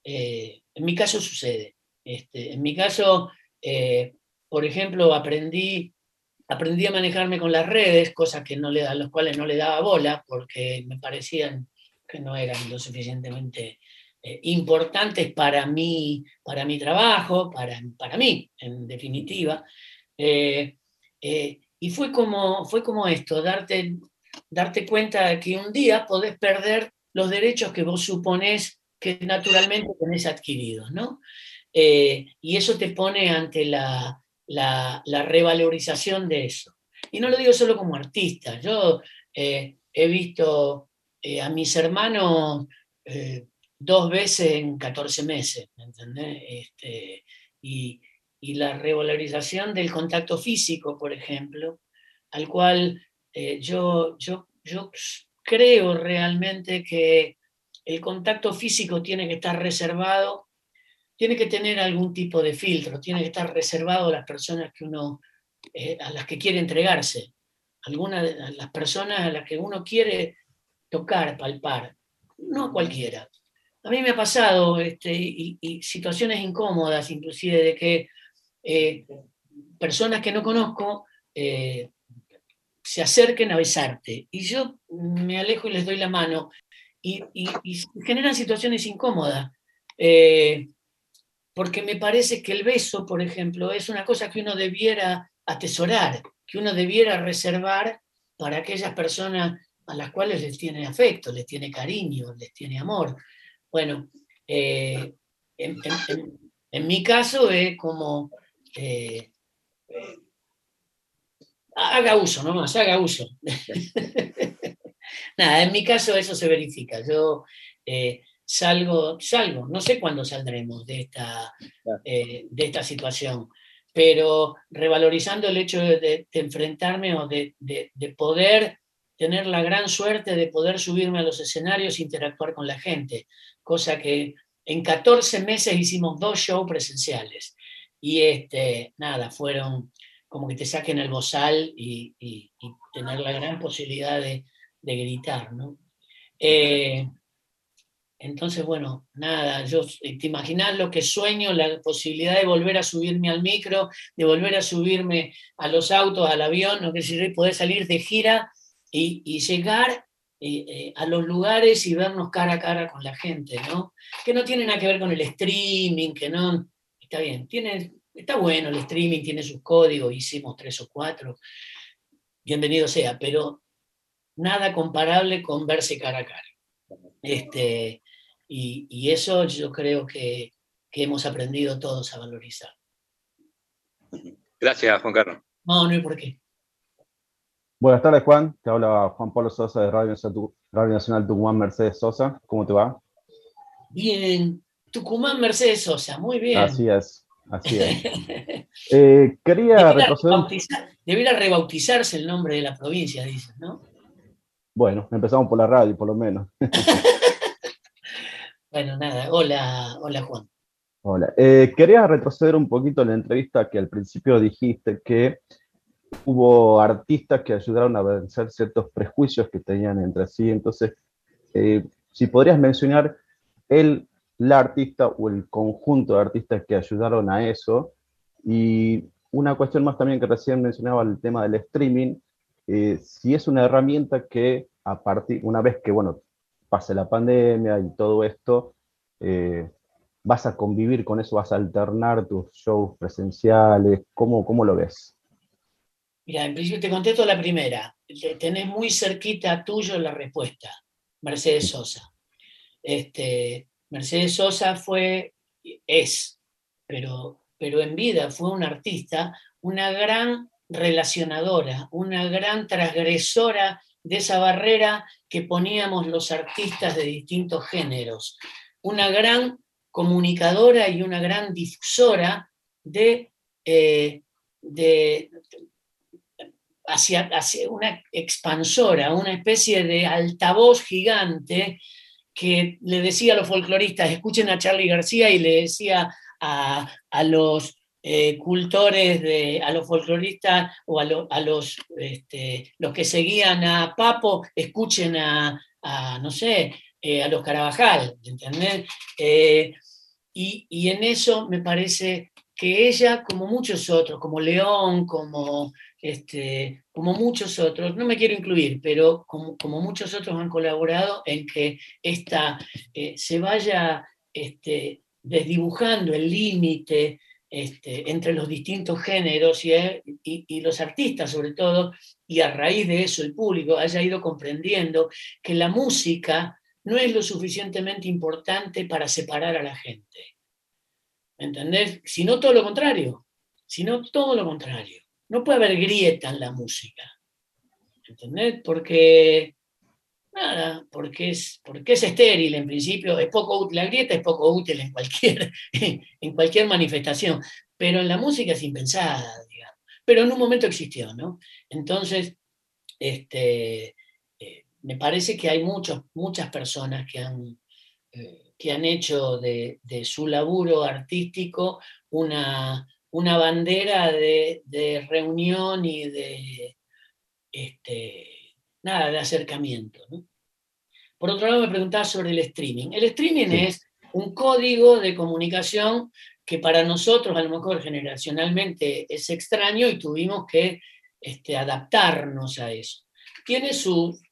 Eh, en mi caso sucede. Este, en mi caso, eh, por ejemplo, aprendí, aprendí a manejarme con las redes, cosas que no le, a las cuales no le daba bola porque me parecían que no eran lo suficientemente eh, importantes para mí, para mi trabajo, para, para mí, en definitiva. Eh, eh, y fue como, fue como esto, darte, darte cuenta que un día podés perder los derechos que vos suponés que naturalmente tenés adquiridos, ¿no? Eh, y eso te pone ante la, la, revalorización de eso. Y no lo digo solo como artista, yo he visto a mis hermanos dos veces en 14 meses, ¿me entendés? Este, y, y la revalorización del contacto físico, por ejemplo, al cual eh, yo, yo, yo creo realmente que el contacto físico tiene que estar reservado, tiene que tener algún tipo de filtro, tiene que estar reservado a las personas que uno, eh, a las que quiere entregarse, algunas de las personas a las que uno quiere tocar, palpar, no cualquiera. A mí me ha pasado este, y situaciones incómodas, inclusive, de que eh, personas que no conozco eh, se acerquen a besarte. Y yo me alejo y les doy la mano. Y, generan situaciones incómodas. Eh, porque me parece que el beso, por ejemplo, es una cosa que uno debiera atesorar, que uno debiera reservar para aquellas personas a las cuales les tiene afecto, les tiene cariño, les tiene amor. Bueno, en, en, mi caso es como eh, haga uso nomás, haga uso. Nada, en mi caso eso se verifica. Yo eh, salgo, salgo, no sé cuándo saldremos de esta, eh, de esta situación, pero revalorizando el hecho de, enfrentarme o de, de, poder tener la gran suerte de poder subirme a los escenarios e interactuar con la gente, cosa que en 14 meses hicimos dos shows presenciales y este, nada, fueron como que te saquen el bozal y, tener la gran posibilidad de, gritar, ¿no? Eh, entonces, bueno, nada, yo te imaginas lo que sueño, la posibilidad de volver a subirme al micro, de volver a subirme a los autos, al avión, no que sé, poder salir de gira y, llegar eh, eh, a los lugares y vernos cara a cara con la gente, ¿no? Que no tiene nada que ver con el streaming, que no, está bien, tiene, está bueno el streaming, tiene sus códigos, hicimos tres o cuatro, bienvenido sea, pero nada comparable con verse cara a cara. Este, y, eso yo creo que, que, hemos aprendido todos a valorizar. Gracias, Juan Carlos. No, no hay por qué. Buenas tardes, Juan. Te habla Juan Pablo Sosa de Radio Nacional, Tucumán Mercedes Sosa. ¿Cómo te va? Bien. Tucumán Mercedes Sosa, muy bien. Así es, así es. Eh, quería retroceder. Debiera rebautizarse el nombre de la provincia, dices, ¿no? Bueno, empezamos por la radio, por lo menos. bueno, nada. Hola, hola Juan. Hola. Eh, quería retroceder un poquito en la entrevista que al principio dijiste que hubo artistas que ayudaron a vencer ciertos prejuicios que tenían entre sí. Entonces, eh, si podrías mencionar el, la artista o el conjunto de artistas que ayudaron a eso. Y una cuestión más también que recién mencionaba el tema del streaming, eh, si es una herramienta que a partir, una vez que, bueno, pase la pandemia y todo esto, eh, vas a convivir con eso, vas a alternar tus shows presenciales, ¿cómo, cómo lo ves? Mira, en principio te contesto la primera. Tenés muy cerquita tuyo la respuesta, Mercedes Sosa. Este, Mercedes Sosa fue, es, pero, pero en vida fue una artista, una gran relacionadora, una gran transgresora de esa barrera que poníamos los artistas de distintos géneros, una gran comunicadora y una gran difusora de, eh, de hacia, una expansora, una especie de altavoz gigante que le decía a los folcloristas, escuchen a Charlie García y le decía a, los eh, cultores, de, a los folcloristas o a, los, este, los que seguían a Papo, escuchen a, no sé, eh, a los Carabajal, ¿entendés? Eh, y, y, en eso me parece que ella, como muchos otros, como León, como este, como muchos otros, no me quiero incluir, pero como, muchos otros han colaborado en que esta, eh, se vaya este, desdibujando el límite este, entre los distintos géneros eh, y, y, los artistas sobre todo, y a raíz de eso el público haya ido comprendiendo que la música no es lo suficientemente importante para separar a la gente. ¿Me entendés? Sino todo lo contrario, sino todo lo contrario no puede haber grieta en la música. ¿Entendés? Porque, nada, porque es, porque es estéril en principio, es poco útil, la grieta es poco útil en cualquier, en cualquier manifestación, pero en la música es impensada, digamos. Pero en un momento existió, ¿no? Entonces, este, eh, me parece que hay muchas personas que han, eh, que han hecho de, de su laburo artístico una, una bandera de, reunión y de, este, nada, de acercamiento. Por otro lado, me preguntaba sobre el streaming. El streaming es un código de comunicación que para nosotros, a lo mejor generacionalmente, es extraño y tuvimos que este, adaptarnos a eso. Tiene,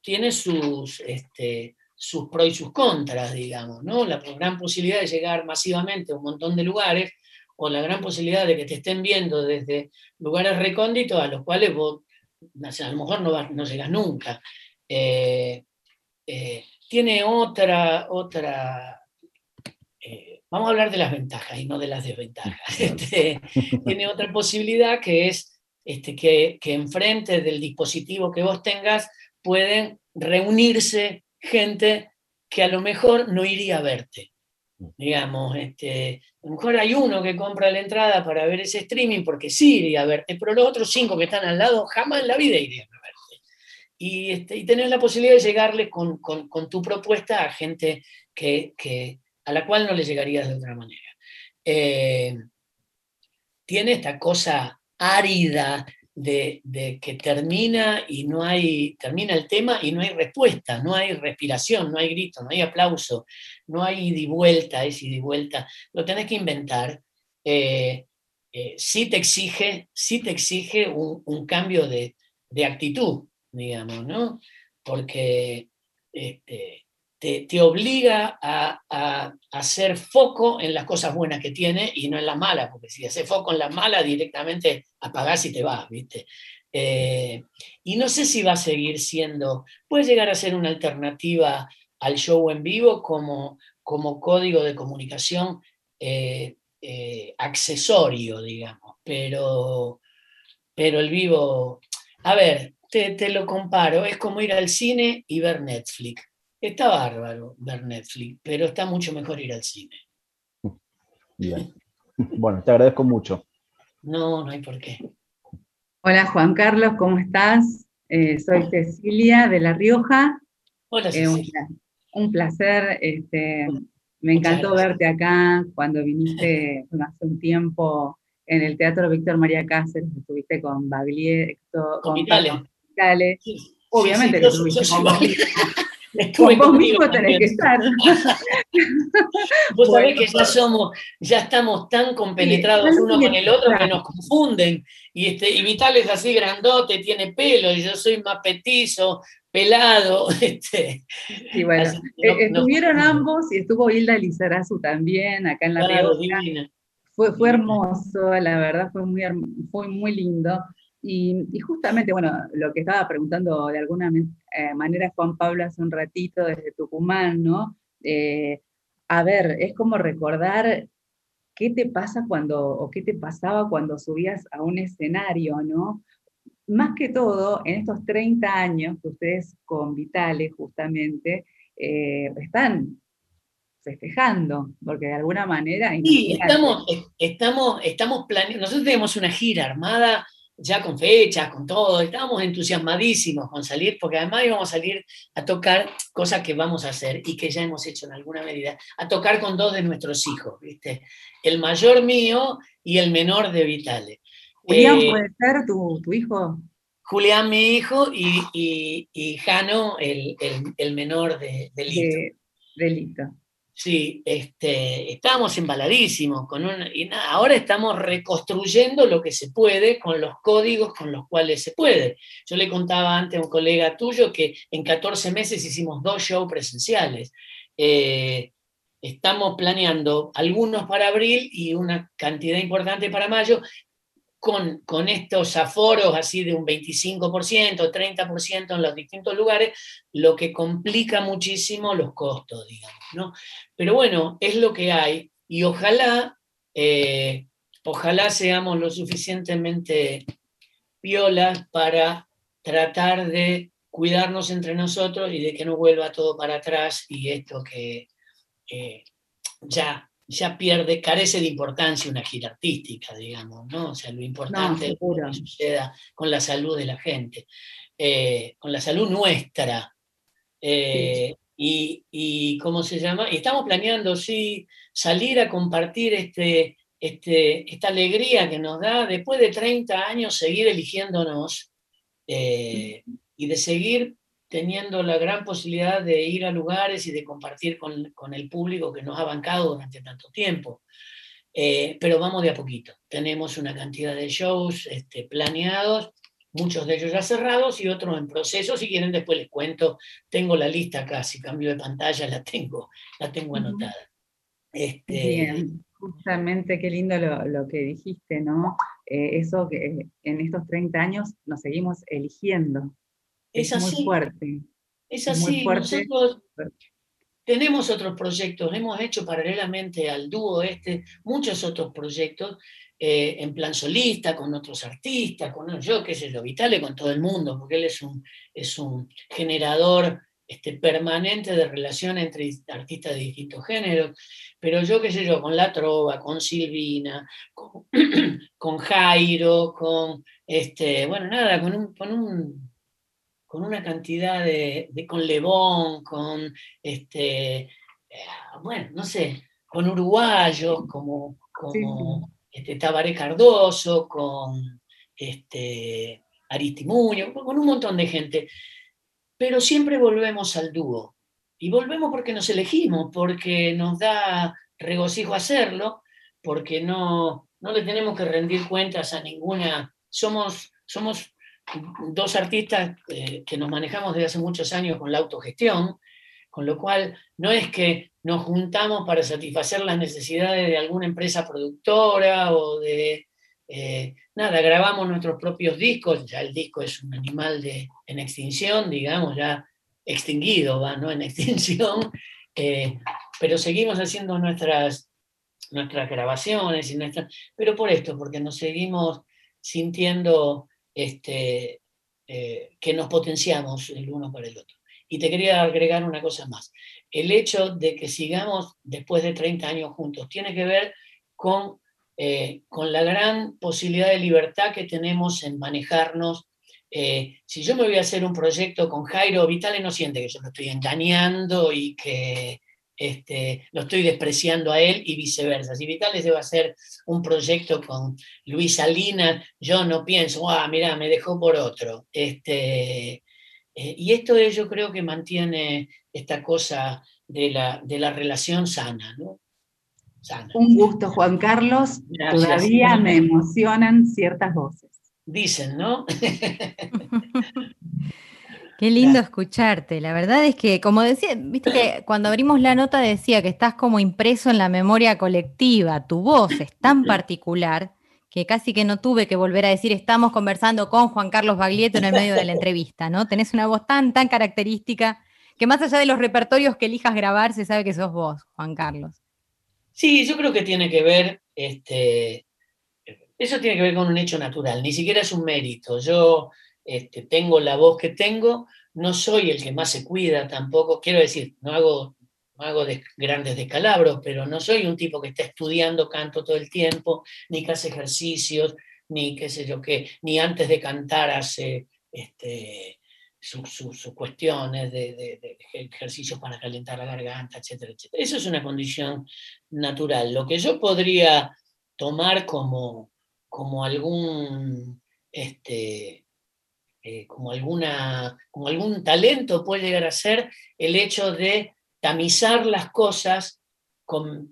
tiene sus, este, sus pros y sus contras, digamos, ¿no? La gran posibilidad de llegar masivamente a un montón de lugares, o la gran posibilidad de que te estén viendo desde lugares recónditos a los cuales vos a lo mejor no, no llegas nunca. Eh, eh, tiene otra, otra eh, vamos a hablar de las ventajas y no de las desventajas. Este, tiene otra posibilidad que es este, que, que enfrente del dispositivo que vos tengas pueden reunirse gente que a lo mejor no iría a verte. Digamos, este, a lo mejor hay uno que compra la entrada para ver ese streaming porque sí iría a verte, pero los otros cinco que están al lado jamás en la vida irían a verte. Y, este, y tener la posibilidad de llegarle con, tu propuesta a gente que, a la cual no le llegarías de otra manera. Eh, tiene esta cosa árida de, que termina y no hay, termina el tema y no hay respuesta, no hay respiración, no hay grito, no hay aplauso, no hay ida y vuelta, es ida y vuelta, lo tenés que inventar. Eh, eh, sí te exige, sí te exige un, cambio de, actitud, digamos, ¿no? Porque este, te, obliga a, hacer foco en las cosas buenas que tiene y no en las malas, porque si haces foco en las malas, directamente apagás y te vas, ¿viste? Eh, y no sé si va a seguir siendo, puede llegar a ser una alternativa al show en vivo como, como código de comunicación eh, eh, accesorio, digamos, pero, pero el vivo, a ver, te, te, lo comparo, es como ir al cine y ver Netflix. Está bárbaro ver Netflix, pero está mucho mejor ir al cine. Bien. Bueno, te agradezco mucho. No, no hay por qué. Hola Juan Carlos, ¿cómo estás? Eh, soy Cecilia de La Rioja. Hola eh, Cecilia. un, placer, este, me encantó verte acá cuando viniste hace un tiempo en el Teatro Víctor María Cáceres, estuviste con Baglietto, con, Obviamente que estuviste con Estuve vos mismo tenés que estar. Vos sabés que ya somos, ya estamos tan compenetrados uno con el otro que nos confunden. Y, este, y Vital es así grandote, tiene pelo, y yo soy más petizo, pelado. Este. Y bueno, eh, estuvieron ambos y estuvo Hilda Lizarazu también acá en la claro, Fue, fue hermoso, la verdad, fue muy, fue muy lindo. Y, justamente, bueno, lo que estaba preguntando de alguna eh, manera Juan Pablo hace un ratito desde Tucumán, ¿no? Eh, a ver, es como recordar qué te pasa cuando, o qué te pasaba cuando subías a un escenario, ¿no? Más que todo, en estos 30 años que ustedes con Vitales justamente eh, están festejando, porque de alguna manera... Sí, estamos, estamos, estamos planeando, nosotros tenemos una gira armada ya con fechas, con todo, estábamos entusiasmadísimos con salir, porque además íbamos a salir a tocar cosas que vamos a hacer y que ya hemos hecho en alguna medida, a tocar con dos de nuestros hijos, ¿viste? El mayor mío y el menor de Vitale. Julián eh, puede ser tu, hijo. Julián, mi hijo, y, y, Jano, el, menor de, de Lito. Sí, este, estábamos embaladísimos con y ahora estamos reconstruyendo lo que se puede con los códigos con los cuales se puede. Yo le contaba antes a un colega tuyo que en 14 meses hicimos dos shows presenciales. Eh, estamos planeando algunos para abril y una cantidad importante para mayo, con, con, estos aforos así de un 25%, 30% en los distintos lugares, lo que complica muchísimo los costos, digamos, ¿no? Pero bueno, es lo que hay y ojalá, eh, ojalá seamos lo suficientemente violas para tratar de cuidarnos entre nosotros y de que no vuelva todo para atrás y esto que eh, ya ya pierde, carece de importancia una gira artística, digamos, ¿no? O sea, lo importante es que suceda con la salud de la gente, eh, con la salud nuestra. Eh, y, ¿cómo se llama? Y estamos planeando, sí, salir a compartir este, este, esta alegría que nos da después de 30 años seguir eligiéndonos eh, y de seguir teniendo la gran posibilidad de ir a lugares y de compartir con, el público que nos ha bancado durante tanto tiempo. Eh, pero vamos de a poquito. Tenemos una cantidad de shows este, planeados, muchos de ellos ya cerrados y otros en proceso. Si quieren, después les cuento. Tengo la lista acá, si cambio de pantalla la tengo, la tengo anotada. Este, Bien, justamente qué lindo lo, que dijiste, ¿no? Eh, eso que en estos 30 años nos seguimos eligiendo. Es, así. muy fuerte. Es así. Nosotros tenemos otros proyectos, hemos hecho paralelamente al dúo este muchos otros proyectos eh, en plan solista, con otros artistas, con yo, qué sé yo, Vitale con todo el mundo, porque él es un, es un generador este, permanente de relación entre artistas de distintos géneros, pero yo qué sé yo, con La Trova, con Silvina, con, con Jairo, con, este, bueno, nada, con un, con un con una cantidad de, con Lebón, con, este, eh, bueno, no sé, con uruguayos, como, como este, Tabaré Cardoso, con este, Aristimuño, con un montón de gente. Pero siempre volvemos al dúo. Y volvemos porque nos elegimos, porque nos da regocijo hacerlo, porque no, no le tenemos que rendir cuentas a ninguna. Somos, somos dos artistas eh, que nos manejamos desde hace muchos años con la autogestión, con lo cual no es que nos juntamos para satisfacer las necesidades de alguna empresa productora o de... Eh, nada, grabamos nuestros propios discos, ya el disco es un animal de, en extinción, digamos, ya extinguido, va, ¿no? En extinción, eh, pero seguimos haciendo nuestras, nuestras grabaciones, y nuestras, pero por esto, porque nos seguimos sintiendo este, eh, que nos potenciamos el uno para el otro. Y te quería agregar una cosa más. El hecho de que sigamos después de 30 años juntos tiene que ver con, eh, con la gran posibilidad de libertad que tenemos en manejarnos. Eh, si yo me voy a hacer un proyecto con Jairo, Vitale no siente que yo lo estoy engañando y que este, lo estoy despreciando a él y viceversa. Si Vitales debe hacer un proyecto con Luis Salinas, yo no pienso, ah, mira, me dejó por otro. Este, eh, y esto es, yo creo que mantiene esta cosa de la, de la relación sana, ¿no? Un gusto, Juan Carlos. Todavía me emocionan ciertas voces. Dicen, ¿no? Qué lindo escucharte. La verdad es que, como decía, viste que cuando abrimos la nota decía que estás como impreso en la memoria colectiva. Tu voz es tan particular que casi que no tuve que volver a decir estamos conversando con Juan Carlos Baglietto en el medio de la entrevista, ¿no? Tenés una voz tan, tan característica que más allá de los repertorios que elijas grabar, se sabe que sos vos, Juan Carlos. Sí, yo creo que tiene que ver, este, eso tiene que ver con un hecho natural, ni siquiera es un mérito. Yo este, tengo la voz que tengo, no soy el que más se cuida tampoco, quiero decir, no hago, hago grandes descalabros, pero no soy un tipo que está estudiando canto todo el tiempo, ni que hace ejercicios, ni qué sé yo qué, ni antes de cantar hace este, sus cuestiones de, ejercicios para calentar la garganta, etcétera, etcétera. Eso es una condición natural. Lo que yo podría tomar como, como algún este, eh, como, alguna, como algún talento puede llegar a ser el hecho de tamizar las cosas con,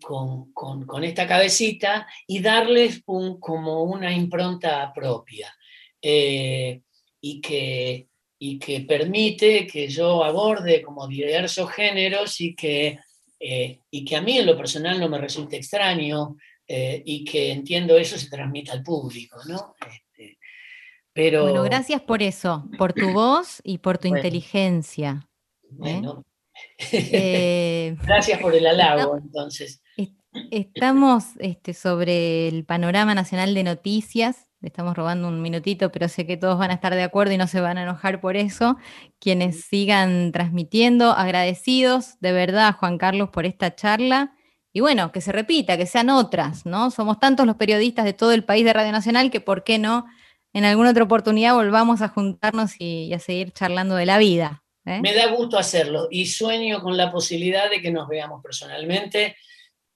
esta cabecita y darles un, como una impronta propia eh, y, que, y que permite que yo aborde como diversos géneros y que, eh, y que a mí en lo personal no me resulte extraño y que entiendo eso se transmita al público, ¿no? Bueno, gracias por eso, por tu voz y por tu inteligencia. ¿eh? Eh, gracias por el halago, entonces. Estamos este, sobre el panorama nacional de noticias. Le estamos robando un minutito, pero sé que todos van a estar de acuerdo y no se van a enojar por eso. Quienes sigan transmitiendo, agradecidos de verdad, Juan Carlos, por esta charla. Y bueno, que se repita, que sean otras, ¿no? Somos tantos los periodistas de todo el país de Radio Nacional que, ¿por qué no? En alguna otra oportunidad volvamos a juntarnos y, a seguir charlando de la vida. ¿eh? Me da gusto hacerlo y sueño con la posibilidad de que nos veamos personalmente,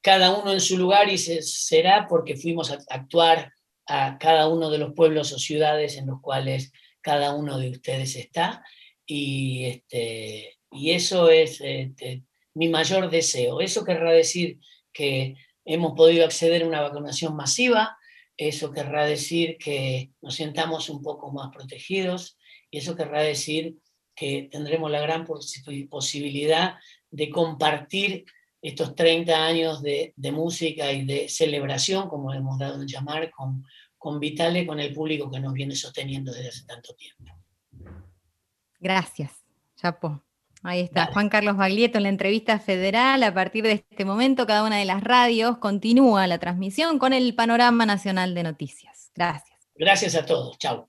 cada uno en su lugar y será porque fuimos a actuar a cada uno de los pueblos o ciudades en los cuales cada uno de ustedes está y, este, y eso es este, mi mayor deseo. Eso querrá decir que hemos podido acceder a una vacunación masiva, eso querrá decir que nos sientamos un poco más protegidos y eso querrá decir que tendremos la gran posibilidad de compartir estos 30 años de, música y de celebración, como hemos dado en llamar, con, con Vitale, con el público que nos viene sosteniendo desde hace tanto tiempo. Gracias, Chapo. Ahí está, Juan Carlos Baglietto en la entrevista federal. A partir de este momento, cada una de las radios continúa la transmisión con el panorama nacional de noticias. Gracias. Gracias a todos. Chao.